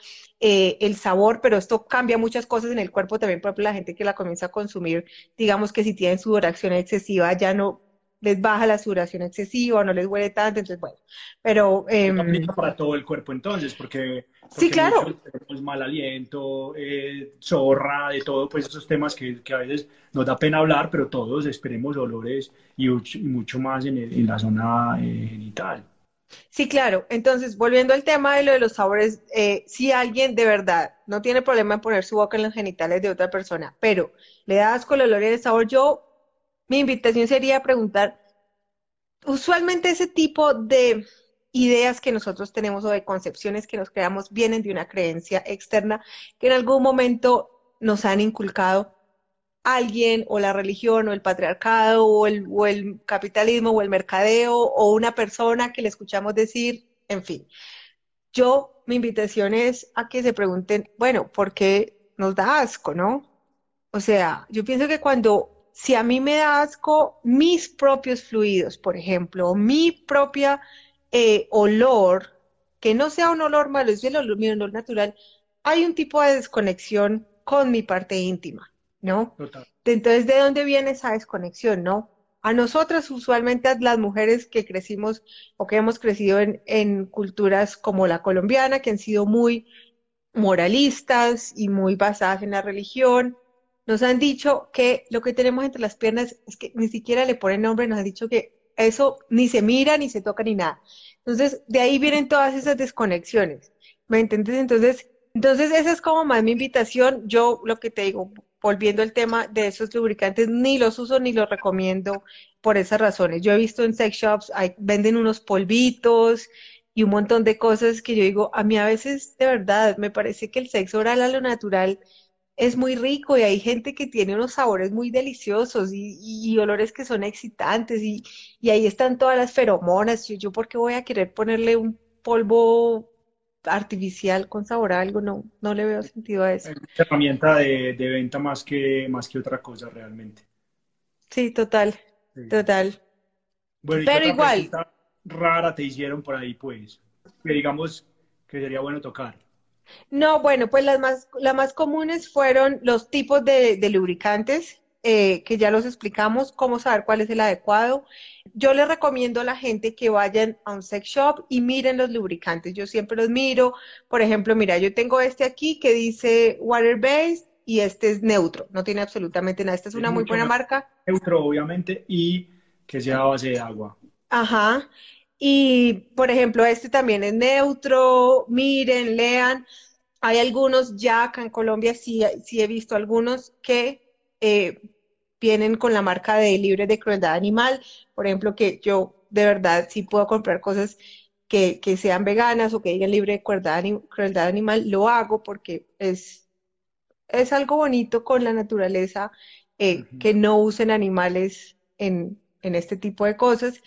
eh, el sabor, pero esto cambia muchas cosas en el cuerpo también, por ejemplo, la gente que la comienza a consumir, digamos que si tienen sudoración excesiva, ya no les baja la sudoración excesiva, no les huele tanto, entonces bueno, pero... Eh, para todo el cuerpo entonces, porque, sí, claro. Tenemos mal aliento, eh, zorra, de todo, pues esos temas que, que, a veces nos da pena hablar, pero todos esperemos olores y, mucho más en, en la zona eh, genital. Sí, claro. Entonces, volviendo al tema de lo de los sabores, eh, si alguien de verdad no tiene problema en poner su boca en los genitales de otra persona, pero le da asco el olor y el sabor, yo mi invitación sería preguntar, usualmente ese tipo de ideas que nosotros tenemos o de concepciones que nos creamos vienen de una creencia externa que en algún momento nos han inculcado alguien o la religión o el patriarcado o el, o el capitalismo o el mercadeo o una persona que le escuchamos decir, en fin. Yo, mi invitación es a que se pregunten, bueno, ¿por qué nos da asco, no? O sea, yo pienso que cuando si a mí me da asco mis propios fluidos, por ejemplo, mi propia eh, olor, que no sea un olor malo, es el olor, mi olor natural, hay un tipo de desconexión con mi parte íntima, ¿no? Entonces, ¿de dónde viene esa desconexión, no? A nosotras, usualmente, a las mujeres que crecimos o que hemos crecido en, en culturas como la colombiana, que han sido muy moralistas y muy basadas en la religión, nos han dicho que lo que tenemos entre las piernas es que ni siquiera le ponen nombre, nos han dicho que eso ni se mira, ni se toca, ni nada. Entonces, de ahí vienen todas esas desconexiones. ¿Me entiendes? Entonces, entonces esa es como más mi invitación. Yo lo que te digo, volviendo al tema de esos lubricantes, ni los uso ni los recomiendo por esas razones. Yo he visto en sex shops, venden unos polvitos y un montón de cosas que yo digo, a mí a veces, de verdad, me parece que el sexo oral a lo natural es muy rico y hay gente que tiene unos sabores muy deliciosos y, olores que son excitantes y, ahí están todas las feromonas. Yo, yo, ¿por qué voy a querer ponerle un polvo artificial con sabor a algo? No, no le veo sentido a eso. Es una herramienta de, venta más que, más que otra cosa realmente. Sí, total, total. Bueno, Pero igual. rara te hicieron por ahí, pues, que digamos que sería bueno tocar. No, bueno, pues las más, las más comunes fueron los tipos de, lubricantes, eh, que ya los explicamos, cómo saber cuál es el adecuado. Yo les recomiendo a la gente que vayan a un sex shop y miren los lubricantes. Yo siempre los miro. Por ejemplo, mira, yo tengo este aquí que dice water based y este es neutro, no tiene absolutamente nada. Esta es una muy buena marca. Neutro, obviamente, y que sea a base de agua. Ajá. Y, por ejemplo, este también es neutro, miren, lean. Hay algunos ya acá en Colombia, sí, sí he visto algunos que eh, vienen con la marca de libre de crueldad animal. Por ejemplo, que yo de verdad sí puedo comprar cosas que, sean veganas o que digan libre de crueldad, crueldad animal, lo hago porque es, es algo bonito con la naturaleza, eh, que no usen animales en, en este tipo de cosas.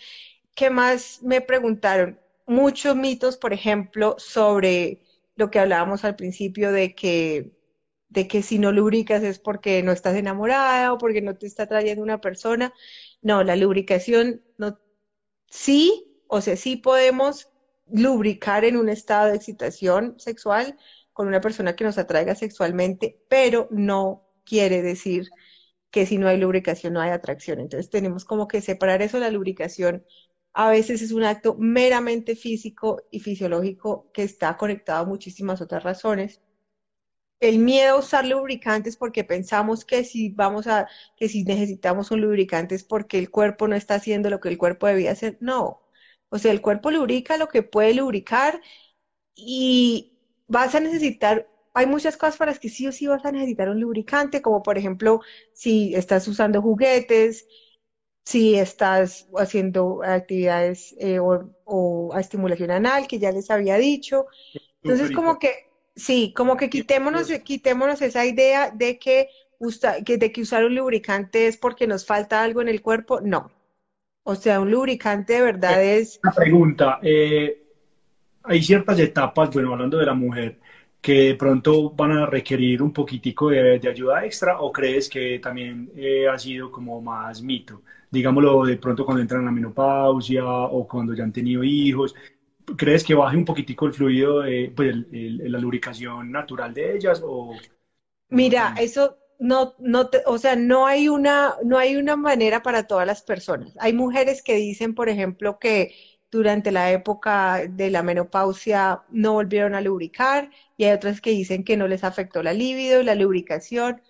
¿Qué más me preguntaron? Muchos mitos, por ejemplo, sobre lo que hablábamos al principio de que, de que si no lubricas es porque no estás enamorada o porque no te está trayendo una persona. No, la lubricación no, sí, o sea, sí podemos lubricar en un estado de excitación sexual con una persona que nos atraiga sexualmente, pero no quiere decir que si no hay lubricación no hay atracción. Entonces tenemos como que separar eso, la lubricación a veces es un acto meramente físico y fisiológico que está conectado a muchísimas otras razones. El miedo a usar lubricantes porque pensamos que si vamos a, que si necesitamos un lubricante es porque el cuerpo no está haciendo lo que el cuerpo debía hacer. No. O sea, el cuerpo lubrica lo que puede lubricar y vas a necesitar hay muchas cosas para las que sí o sí vas a necesitar un lubricante, como por ejemplo si estás usando juguetes, si estás haciendo actividades eh, o, a estimulación anal, que ya les había dicho. Entonces, como que, sí, como que quitémonos, quitémonos esa idea de que, de que usar un lubricante es porque nos falta algo en el cuerpo. No. O sea, un lubricante de verdad eh, es... Una pregunta. Eh, hay ciertas etapas, bueno, hablando de la mujer, que de pronto van a requerir un poquitico de, ayuda extra o crees que también eh, ha sido como más mito? Digámoslo de pronto cuando entran en la menopausia o cuando ya han tenido hijos. ¿Crees que baje un poquitico el fluido, de, pues la lubricación natural de ellas? O... Mira, eso no, no o sea, no hay una, no hay una manera para todas las personas. Hay mujeres que dicen, por ejemplo, que durante la época de la menopausia no volvieron a lubricar y hay otras que dicen que no les afectó la libido y la lubricación.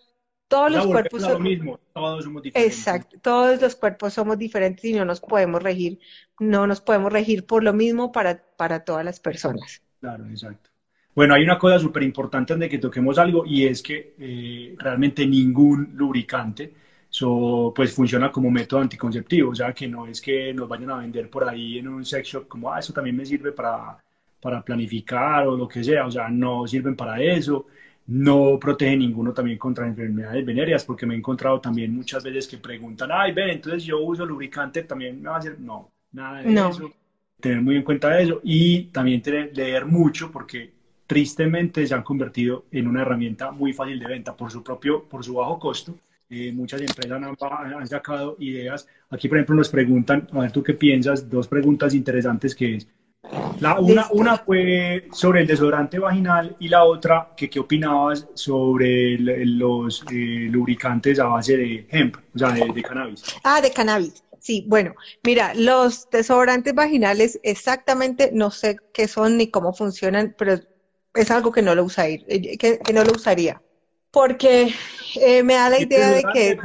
Todos los cuerpos son lo mismo, todos somos diferentes. Exacto, todos los cuerpos somos diferentes y no nos podemos regir, no nos podemos regir por lo mismo para, para todas las personas. Claro, exacto. Bueno, hay una cosa súper importante de que toquemos algo y es que eh, realmente ningún lubricante So, pues funciona como método anticonceptivo, o sea que no es que nos vayan a vender por ahí en un sex shop como, ah, eso también me sirve para, para planificar o lo que sea, o sea, no sirven para eso, no protege ninguno también contra enfermedades venéreas, porque me he encontrado también muchas veces que preguntan, ay, ven, entonces yo uso lubricante, también me va a hacer, no, nada de eso, tener muy en cuenta eso y también tener, leer mucho porque tristemente se han convertido en una herramienta muy fácil de venta por su propio, por su bajo costo eh, muchas empresas han, sacado ideas. Aquí, por ejemplo, nos preguntan, a ver tú qué piensas, dos preguntas interesantes que es. La, una, una fue sobre el desodorante vaginal y la otra, que qué opinabas sobre los eh, lubricantes a base de hemp, o sea, de, de cannabis. Ah, de cannabis. Sí, bueno, mira, los desodorantes vaginales exactamente no sé qué son ni cómo funcionan, pero es algo que no lo usaría, eh, que no lo usaría porque eh, me da la idea de que...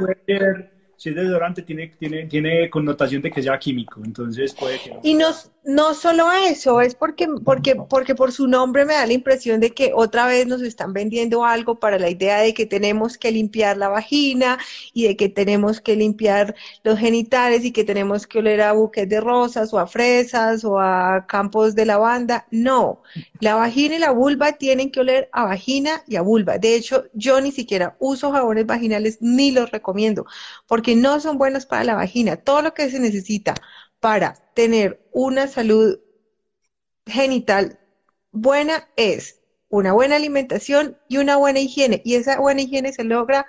si es desodorante, tiene, tiene, tiene connotación de que sea químico, entonces puede que... Y no, no solo eso, es porque, porque, porque por su nombre me da la impresión de que otra vez nos están vendiendo algo para la idea de que tenemos que limpiar la vagina y de que tenemos que limpiar los genitales y que tenemos que oler a buques de rosas o a fresas o a campos de lavanda. No, la vagina y la vulva tienen que oler a vagina y a vulva. De hecho, yo ni siquiera uso jabones vaginales ni los recomiendo porque no son buenos para la vagina. Todo lo que se necesita para tener una salud genital buena es una buena alimentación y una buena higiene. Y esa buena higiene se logra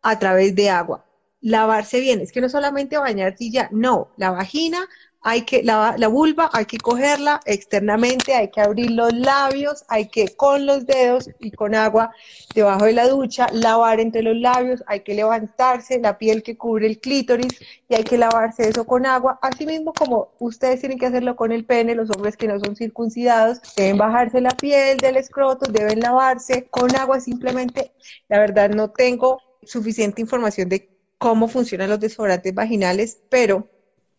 a través de agua. Lavarse bien, es que no solamente bañarse y ya, no, la vagina hay que, la, la, vulva hay que cogerla externamente, hay que abrir los labios, hay que con los dedos y con agua debajo de la ducha lavar entre los labios, hay que levantarse la piel que cubre el clítoris y hay que lavarse eso con agua, así mismo como ustedes tienen que hacerlo con el pene, los hombres que no son circuncidados deben bajarse la piel del escroto, deben lavarse con agua. Simplemente, la verdad no tengo suficiente información de cómo funcionan los desodorantes vaginales, pero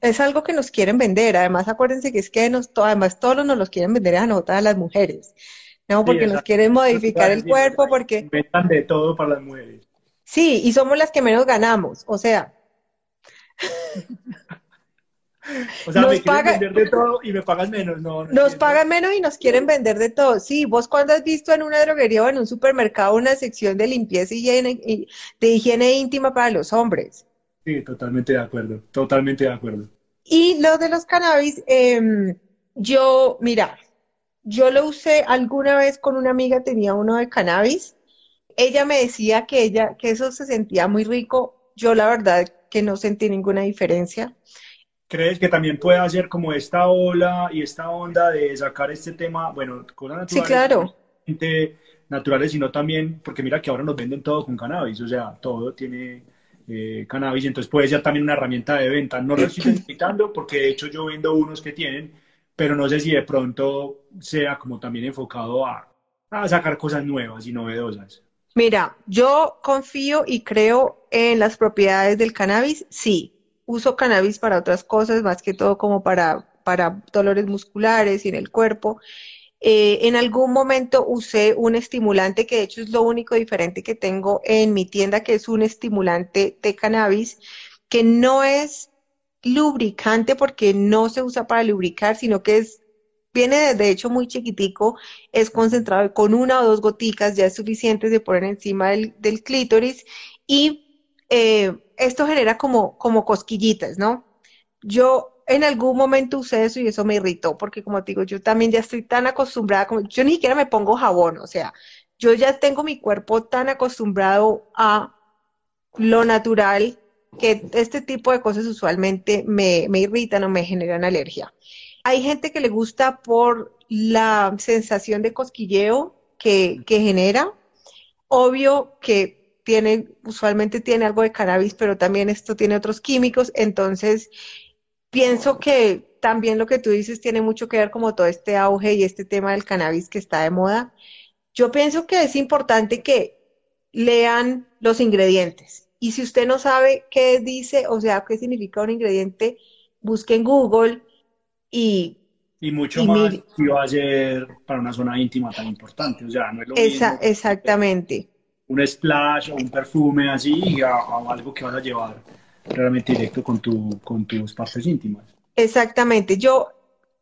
es algo que nos quieren vender. Además, acuérdense que es que nos, además todos nos los quieren vender a nosotras las mujeres. No, porque nos quieren modificar el cuerpo, porque... Inventan de todo para las mujeres. Sí, y somos las que menos ganamos. O sea... O sea, me quieren vender de todo y me pagan menos, no. nos pagan menos y nos quieren vender de todo. Sí, vos cuando has visto en una droguería o en un supermercado una sección de limpieza y de higiene íntima para los hombres. Sí, totalmente de acuerdo, totalmente de acuerdo. Y lo de los cannabis, em, yo, mira, yo lo usé alguna vez con una amiga, tenía uno de cannabis. Ella me decía que ella, que eso se sentía muy rico. Yo la verdad que no sentí ninguna diferencia. ¿Crees que también puede hacer como esta ola y esta onda de sacar este tema, bueno, cosas naturales? Sí, claro. Naturales, sino también, porque mira que ahora nos venden todo con cannabis, o sea, todo tiene eh, cannabis, entonces puede ser también una herramienta de venta. No lo estoy necesitando porque de hecho yo vendo unos que tienen, pero no sé si de pronto sea como también enfocado a, a sacar cosas nuevas y novedosas. Mira, yo confío y creo en las propiedades del cannabis, sí. Uso cannabis para otras cosas, más que todo como para, para dolores musculares y en el cuerpo. Eh, en algún momento usé un estimulante que de hecho es lo único diferente que tengo en mi tienda, que es un estimulante de cannabis, que no es lubricante porque no se usa para lubricar, sino que es, viene de, hecho muy chiquitico, es concentrado con una o dos goticas, ya es suficiente de poner encima del, clítoris y eh, esto genera como, como cosquillitas, ¿no? yo en algún momento usé eso y eso me irritó, porque como te digo, yo también ya estoy tan acostumbrada, como, yo ni siquiera me pongo jabón, o sea, yo ya tengo mi cuerpo tan acostumbrado a lo natural que este tipo de cosas usualmente me, me irritan o me generan alergia. Hay gente que le gusta por la sensación de cosquilleo que, que genera. Obvio que tiene, usualmente tiene algo de cannabis, pero también esto tiene otros químicos. Entonces, pienso que también lo que tú dices tiene mucho que ver como todo este auge y este tema del cannabis que está de moda. Yo pienso que es importante que lean los ingredientes. Y si usted no sabe qué dice, o sea, qué significa un ingrediente, busque en Google y... Y mucho más si va a ser para una zona íntima tan importante. O sea, no es lo Esa, Exactamente. Un splash o un perfume así a, a algo que vas a llevar realmente directo con, tu, con tus partes íntimas. Exactamente. Yo,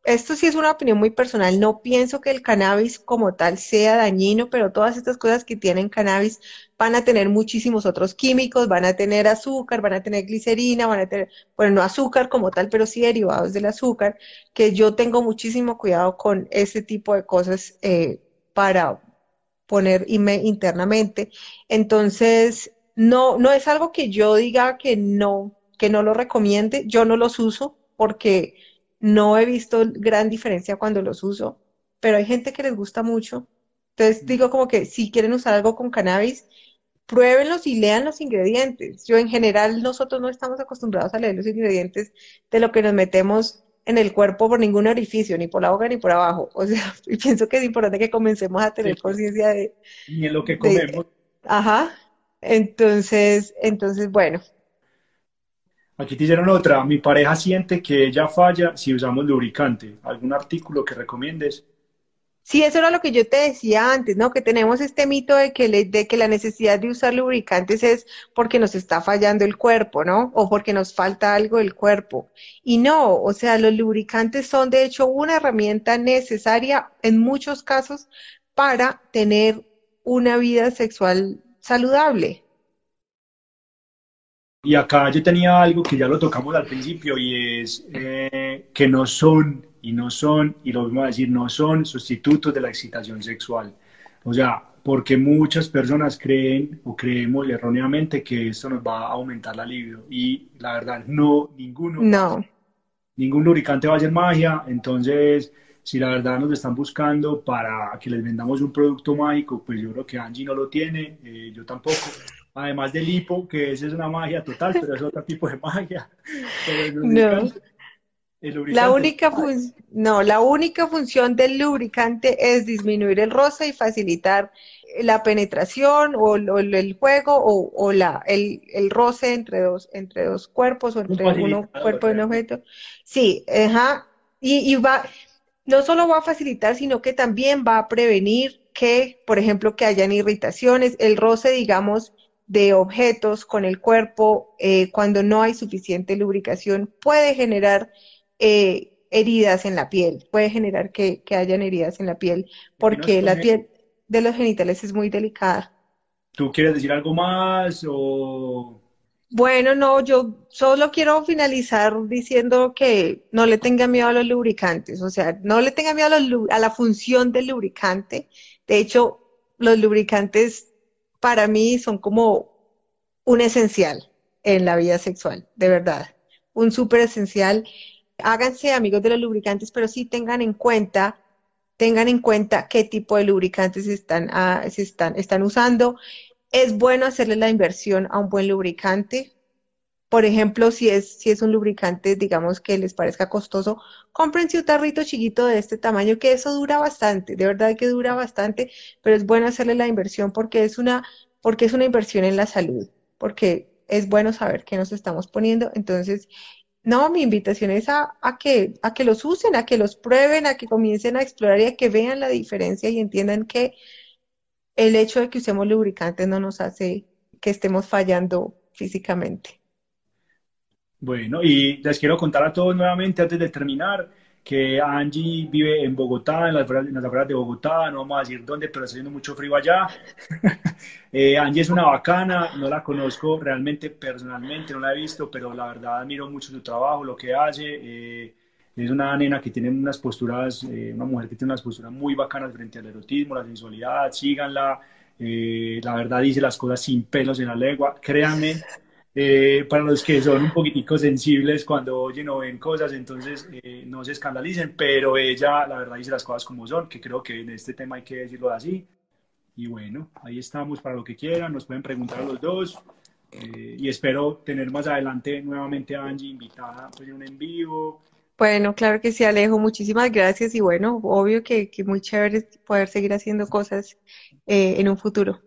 esto sí es una opinión muy personal. No pienso que el cannabis como tal sea dañino, pero todas estas cosas que tienen cannabis van a tener muchísimos otros químicos, van a tener azúcar, van a tener glicerina, van a tener, bueno, no azúcar como tal, pero sí derivados del azúcar, que yo tengo muchísimo cuidado con ese tipo de cosas eh, para poner internamente. Entonces, no, no es algo que yo diga que no, que no lo recomiende. Yo no los uso porque no he visto gran diferencia cuando los uso, pero hay gente que les gusta mucho. Entonces digo como que si quieren usar algo con cannabis, pruébenlos y lean los ingredientes. Yo en general nosotros no estamos acostumbrados a leer los ingredientes de lo que nos metemos en el cuerpo por ningún orificio, ni por la boca ni por abajo. O sea, pienso que es importante que comencemos a tener conciencia de... Ni en lo que comemos. ajá. Entonces, entonces, bueno. Aquí te hicieron otra. Mi pareja siente que ella falla si usamos lubricante. ¿Algún artículo que recomiendes? Sí, eso era lo que yo te decía antes, ¿no? Que tenemos este mito de que, de que la necesidad de usar lubricantes es porque nos está fallando el cuerpo, ¿no? O porque nos falta algo del cuerpo. Y no, o sea, los lubricantes son de hecho una herramienta necesaria en muchos casos para tener una vida sexual saludable. Y acá yo tenía algo que ya lo tocamos al principio y es eh, que no son, y no son, y lo vamos a decir, no son sustitutos de la excitación sexual. O sea, porque muchas personas creen o creemos erróneamente que esto nos va a aumentar la libido y la verdad no, ninguno. No. Ningún lubricante va a ser magia, entonces si la verdad nos están buscando para que les vendamos un producto mágico, pues yo creo que Angie no lo tiene, eh, yo tampoco. Además del hipo, que esa es una magia total, pero es otro tipo de magia. no. La única no, la única función del lubricante es disminuir el roce y facilitar la penetración o, el juego o, o la, el, el, roce entre dos, entre dos cuerpos o entre un cuerpo y un objeto. Sí, ajá. Y, y va, no solo va a facilitar, sino que también va a prevenir que, por ejemplo, que hayan irritaciones, el roce, digamos, de objetos con el cuerpo eh, cuando no hay suficiente lubricación puede generar eh, heridas en la piel, puede generar que, que hayan heridas en la piel, porque la piel de los genitales es muy delicada. ¿Tú quieres decir algo más o...? Bueno, no, yo solo quiero finalizar diciendo que no le tenga miedo a los lubricantes, o sea, no le tenga miedo a, la función del lubricante. De hecho, los lubricantes para mí son como un esencial en la vida sexual, de verdad, un súper esencial. Háganse amigos de los lubricantes, pero sí tengan en cuenta, tengan en cuenta qué tipo de lubricantes están, ah, están, están usando es bueno hacerle la inversión a un buen lubricante. Por ejemplo, si es, si es un lubricante, digamos que les parezca costoso, cómprense un tarrito chiquito de este tamaño, que eso dura bastante, de verdad que dura bastante, pero es bueno hacerle la inversión porque es una, porque es una inversión en la salud, porque es bueno saber qué nos estamos poniendo. Entonces, no, mi invitación es a, a, que, a que los usen, a que los prueben, a que comiencen a explorar y a que vean la diferencia y entiendan que el hecho de que usemos lubricantes no nos hace que estemos fallando físicamente. Bueno, y les quiero contar a todos nuevamente antes de terminar que Angie vive en Bogotá, en las, afueras, de Bogotá, no vamos a decir dónde, pero está haciendo mucho frío allá. eh, Angie es una bacana, no la conozco realmente personalmente, no la he visto, pero la verdad admiro mucho su trabajo, lo que hace. Eh, es una nena que tiene unas posturas, eh, una mujer que tiene unas posturas muy bacanas frente al erotismo, la sensualidad, síganla. Eh, la verdad dice las cosas sin pelos en la lengua. Créanme, eh, para los que son un poquitico sensibles cuando oyen o ven cosas, entonces eh, no se escandalicen, pero ella la verdad dice las cosas como son, que creo que en este tema hay que decirlo así. Y bueno, ahí estamos para lo que quieran, nos pueden preguntar a los dos. Eh, y espero tener más adelante nuevamente a Angie invitada pues, en un en vivo. Bueno, claro que sí, Alejo, muchísimas gracias y bueno, obvio que, que muy chévere poder seguir haciendo cosas eh, en un futuro.